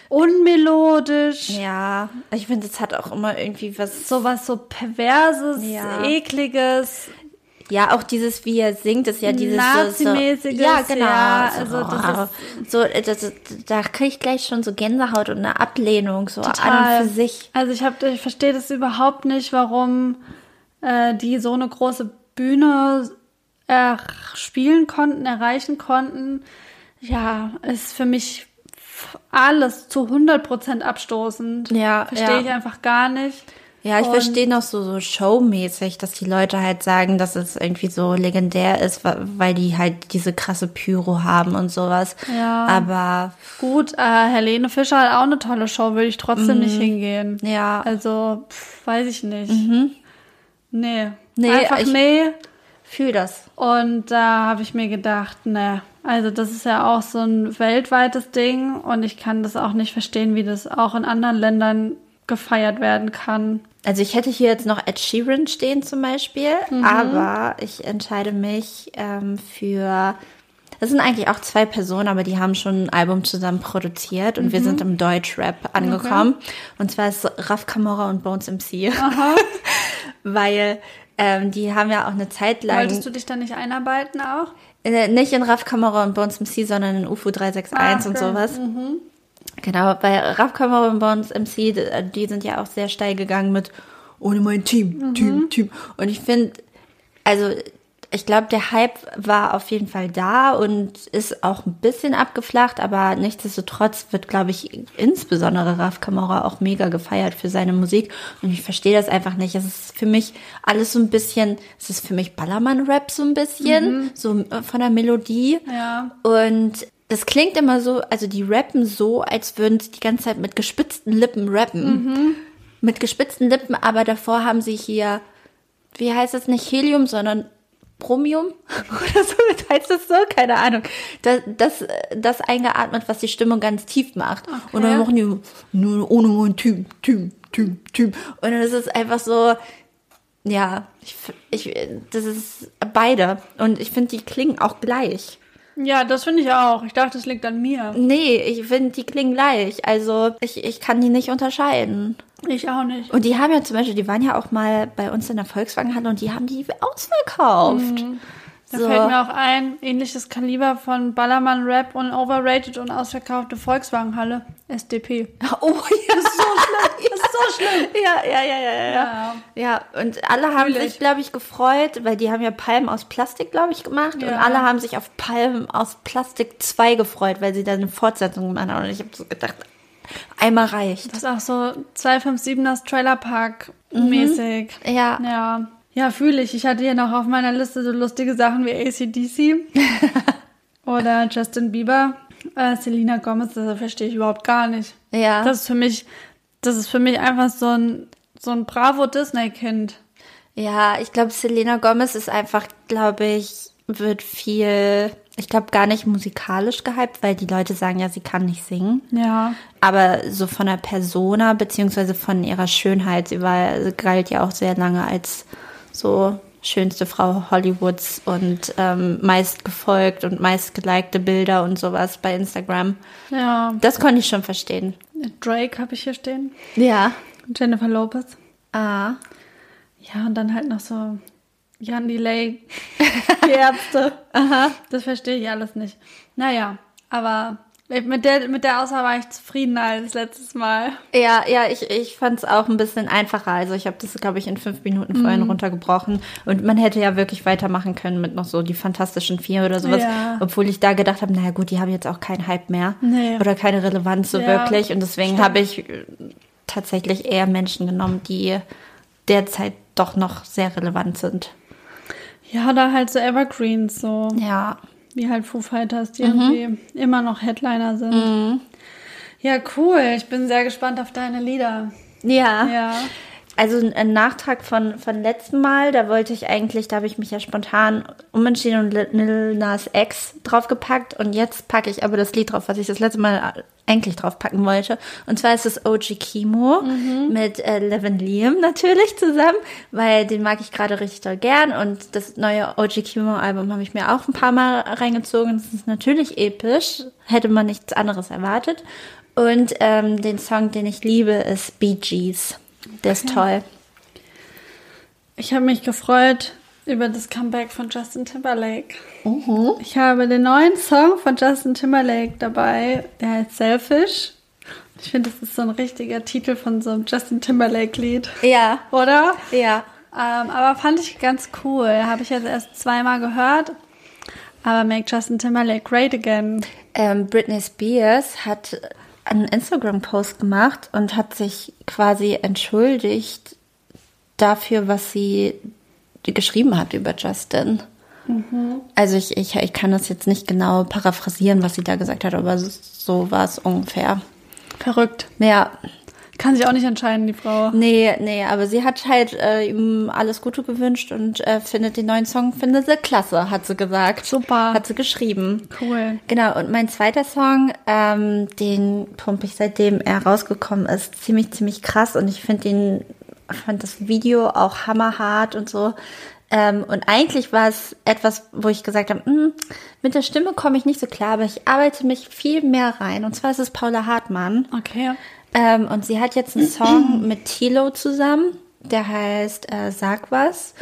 unmelodisch. Ja, ich finde, es hat auch immer irgendwie was. Sowas so perverses, Ja. ekliges, Ja, auch dieses, wie er singt, ist ja dieses so, so Ja, genau. ja, so, also das so, äh, das, da kriege ich gleich schon so Gänsehaut und eine Ablehnung so an Total. und für sich. Also ich habe, ich verstehe das überhaupt nicht, warum äh, die so eine große Bühne äh, spielen konnten, erreichen konnten. Ja, ist für mich alles zu 100% abstoßend. Ja, Verstehe ja. ich einfach gar nicht. Ja, ich verstehe noch so, so showmäßig, dass die Leute halt sagen, dass es irgendwie so legendär ist, weil die halt diese krasse Pyro haben und sowas. Ja. Aber Gut, äh, Helene Fischer hat auch eine tolle Show, würde ich trotzdem nicht hingehen. Mhm. ja, Also, pf, weiß ich nicht. Nee. Nee, Einfach ich- nee. Fühl das. Und da habe ich mir gedacht, ne, also das ist ja auch so ein weltweites Ding und ich kann das auch nicht verstehen, wie das auch in anderen Ländern gefeiert werden kann. Also ich hätte hier jetzt noch Ed Sheeran stehen zum Beispiel, aber ich entscheide mich ähm, für. Das sind eigentlich auch zwei Personen, aber die haben schon ein Album zusammen produziert und wir sind im Deutschrap angekommen. Und zwar ist Raf Kamora und Bones MC. Weil ähm, die haben ja auch eine Zeit lang. Wolltest du dich da nicht einarbeiten auch? Äh, nicht in Raf Kamera und Bones MC, sondern in UFO 361 Ah, und sowas. Genau, bei Raf Kamera und Bones MC, d- die sind ja auch sehr steil gegangen mit ohne mein Team, Team, Team. Und ich finde, also ich glaube, der Hype war auf jeden Fall da und ist auch ein bisschen abgeflacht, aber nichtsdestotrotz wird, glaube ich, insbesondere Raf Kamora auch mega gefeiert für seine Musik. Und ich verstehe das einfach nicht. Es ist für mich alles so ein bisschen, es ist für mich Ballermann-Rap so ein bisschen, so äh, von der Melodie. Ja. Und das klingt immer so, also die rappen so, als würden sie die ganze Zeit mit gespitzten Lippen rappen. Mit gespitzten Lippen, aber davor haben sie hier, wie heißt das nicht Helium, sondern Bromium oder so heißt das so, keine Ahnung. Das, das, das eingeatmet, was die Stimmung ganz tief macht. Und dann machen die nur ohne mein Typ, Typ, Typ, Typ. Und dann ist es einfach so, ja, ich, ich, das ist beide. Und ich finde, die klingen auch gleich. Ja, das finde ich auch. Ich dachte, es liegt an mir. Nee, ich finde, die klingen gleich. Also ich, ich kann die nicht unterscheiden. Ich auch nicht. Und die haben ja zum Beispiel, die waren ja auch mal bei uns in der Volkswagenhalle und die haben die ausverkauft. Da So. fällt mir auch ein, ähnliches Kaliber von Ballermann Rap und Overrated und ausverkaufte Volkswagenhalle. SDP. Oh ja. Das ist so schlimm. Das ist so schlimm. Ja, ja, ja, ja, ja. Ja. Ja, und alle haben Fühl sich, ich. glaube ich, gefreut, weil die haben ja Palmen aus Plastik, glaube ich, gemacht. Und Ja. alle haben sich auf Palmen aus Plastik 2 gefreut, weil sie da eine Fortsetzung gemacht haben. Und ich habe so gedacht, einmal reicht. Das ist auch so 257ers Trailer Park mäßig. Ja. Ja. Ja, fühle ich. Ich hatte hier noch auf meiner Liste so lustige Sachen wie ACDC oder Justin Bieber. Äh, Selena Gomez, das verstehe ich überhaupt gar nicht. Ja. Das ist für mich, das ist für mich einfach so ein, so ein bravo Disney-Kind. Ja, ich glaube, Selena Gomez ist einfach, glaube ich, wird viel, ich glaube, gar nicht musikalisch gehypt, weil die Leute sagen ja, sie kann nicht singen. Ja. Aber so von der Persona, beziehungsweise von ihrer Schönheit, sie war, sie galt ja auch sehr lange als so schönste Frau Hollywoods und ähm, meist gefolgt und meist gelikte Bilder und sowas bei Instagram. Ja. Das konnte ich schon verstehen. Drake habe ich hier stehen. Ja. Jennifer Lopez. Ah. Ja, und dann halt noch so Jan Delay, die Ärzte. Aha. Das verstehe ich alles nicht. Naja, aber mit der, mit der Auswahl war ich zufriedener als letztes Mal. Ja, ja, ich, ich fand es auch ein bisschen einfacher. Also ich habe das, glaube ich, in fünf Minuten vorhin runtergebrochen. Und man hätte ja wirklich weitermachen können mit noch so die Fantastischen Vier oder sowas. Ja. Obwohl ich da gedacht habe, naja gut, die haben jetzt auch keinen Hype mehr. Nee. Oder keine Relevanz so Ja, wirklich. Und deswegen habe ich äh, tatsächlich eher Menschen genommen, die derzeit doch noch sehr relevant sind. Ja, oder halt so Evergreens, so Ja. wie halt Foo Fighters, die irgendwie immer noch Headliner sind. Ja, cool. Ich bin sehr gespannt auf deine Lieder. Ja. Ja. Also ein- Nachtrag von, von letztem Mal, da wollte ich eigentlich, da habe ich mich ja spontan umentschieden und Lil Nas X draufgepackt und jetzt packe ich aber das Lied drauf, was ich das letzte Mal eigentlich draufpacken wollte. Und zwar ist es OG Kimo mit äh, Levin Liam natürlich zusammen, weil den mag ich gerade richtig doll gern und das neue OG Kimo Album habe ich mir auch ein paar Mal reingezogen. Das ist natürlich episch, hätte man nichts anderes erwartet. Und ähm, den Song, den ich liebe, ist Bee Gees. Der ist toll. Ich habe mich gefreut über das Comeback von Justin Timberlake. Ich habe den neuen Song von Justin Timberlake dabei, der heißt Selfish. Ich finde, das ist so ein richtiger Titel von so einem Justin Timberlake-Lied, Ja, oder? ja. Ähm, aber fand ich ganz cool. Habe ich jetzt erst zweimal gehört. Aber Make Justin Timberlake Great Again. Ähm, Britney Spears hat einen Instagram-Post gemacht und hat sich quasi entschuldigt dafür, was sie geschrieben hat über Justin. Also ich, ich, ich kann das jetzt nicht genau paraphrasieren, was sie da gesagt hat, aber so- war es ungefähr. Verrückt. Ja, Kann sich auch nicht entscheiden, die Frau. nee, nee, aber sie hat halt äh, ihm alles Gute gewünscht und äh, findet den neuen Song, findet sie klasse, hat sie gesagt. Super. Hat sie geschrieben. Cool. Genau, und mein zweiter Song, ähm, den pumpe ich seitdem er rausgekommen ist, ziemlich, ziemlich krass und ich finde den, fand das Video auch hammerhart und so. Ähm, und eigentlich war es etwas, wo ich gesagt habe, "Hm, mit der Stimme komme ich nicht so klar, aber ich arbeite mich viel mehr rein. Und zwar ist es Paula Hartmann. Okay. Ähm, und sie hat jetzt einen Song mit Tilo zusammen, der heißt äh, Sag was.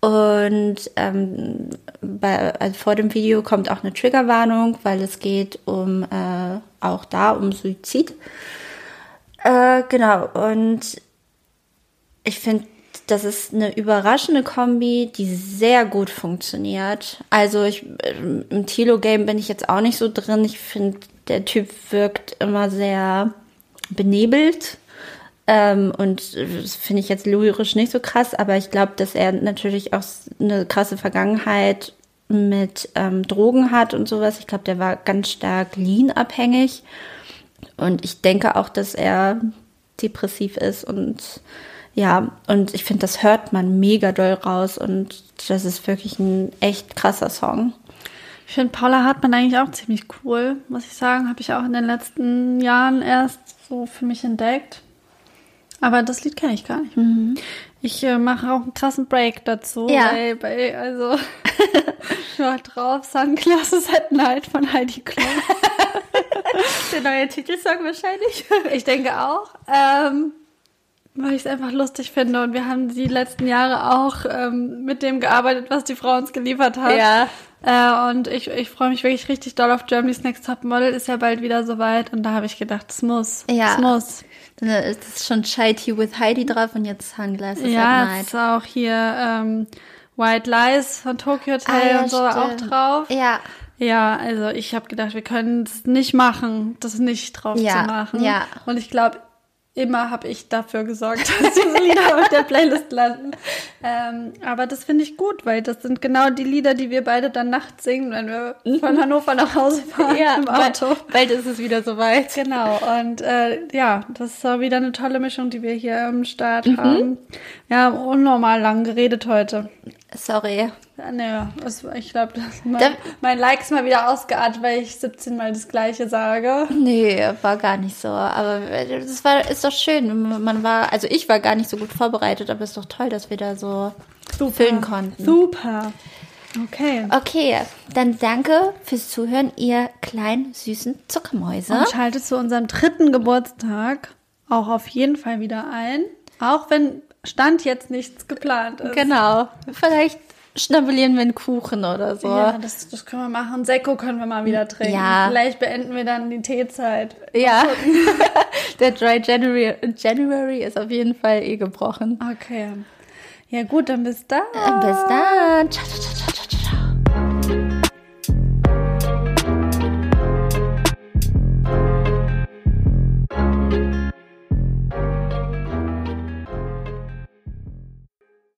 Und ähm, bei, also vor dem Video kommt auch eine Triggerwarnung, weil es geht um äh, auch da um Suizid. Äh, genau, und ich finde, das ist eine überraschende Kombi, die sehr gut funktioniert. Also ich ähm, im Tilo-Game bin ich jetzt auch nicht so drin. Ich finde, der Typ wirkt immer sehr benebelt. Ähm, und das finde ich jetzt lyrisch nicht so krass, aber ich glaube, dass er natürlich auch eine krasse Vergangenheit mit ähm, Drogen hat und sowas. Ich glaube, der war ganz stark lean-abhängig. Und ich denke auch, dass er depressiv ist und ja, und ich finde, das hört man mega doll raus und das ist wirklich ein echt krasser Song. Ich finde Paula Hartmann eigentlich auch ziemlich cool, muss ich sagen. Habe ich auch in den letzten Jahren erst so für mich entdeckt. Aber das Lied kenne ich gar nicht. Ich äh, mache auch einen krassen Break dazu. Ja. Bei, bei, also, ich war drauf Sunglasses at Night von Heidi Klum. Der neue Titelsong wahrscheinlich. Ich denke auch. Ähm, weil ich es einfach lustig finde. Und wir haben die letzten Jahre auch ähm, mit dem gearbeitet, was die Frau uns geliefert hat. Ja. Äh, und ich, ich freue mich wirklich richtig doll auf Germany's Next Top Model. Ist ja bald wieder soweit. Und da habe ich gedacht, es muss. Ja. Es muss. Dann ist es schon Shy Tea with Heidi drauf und jetzt Sunglasses Ja, at es Night. ist auch hier ähm, White Lies von Tokyo Hotel Ah, ja, und so auch stimmt. drauf. Ja, Ja, also ich habe gedacht, wir können es nicht machen, das nicht drauf Ja, zu machen. ja. Und ich glaube, immer habe ich dafür gesorgt, dass diese Lieder auf der Playlist landen. Ähm, aber das finde ich gut, weil das sind genau die Lieder, die wir beide dann nachts singen, wenn wir von Hannover nach Hause fahren Mhm. ja im Auto. Bald, ist es wieder soweit. Genau, und äh, ja, das ist auch wieder eine tolle Mischung, die wir hier am Start Mhm. haben. Wir haben unnormal lang geredet heute. Sorry. Ja, nee, das, ich glaube, mein, Da- mein Like ist mal wieder ausgeartet, weil ich 17 Mal das Gleiche sage. Nee, war gar nicht so. Aber das war, ist doch schön. Man war, also ich war gar nicht so gut vorbereitet, aber es ist doch toll, dass wir da so füllen konnten. Super. Okay. Okay, dann danke fürs Zuhören, ihr kleinen süßen Zuckermäuse. Und schaltet zu unserem dritten Geburtstag auch auf jeden Fall wieder ein. Auch wenn Stand jetzt nichts geplant ist. Genau. Vielleicht schnabulieren wir einen Kuchen oder so. Ja, das, das können wir machen. Sekko können wir mal wieder trinken. Ja. Vielleicht beenden wir dann die Teezeit. Ja. Der Dry January, January ist auf jeden Fall eh gebrochen. Okay. Ja gut, dann bis dann. Bis dann. Ciao, ciao, ciao, ciao.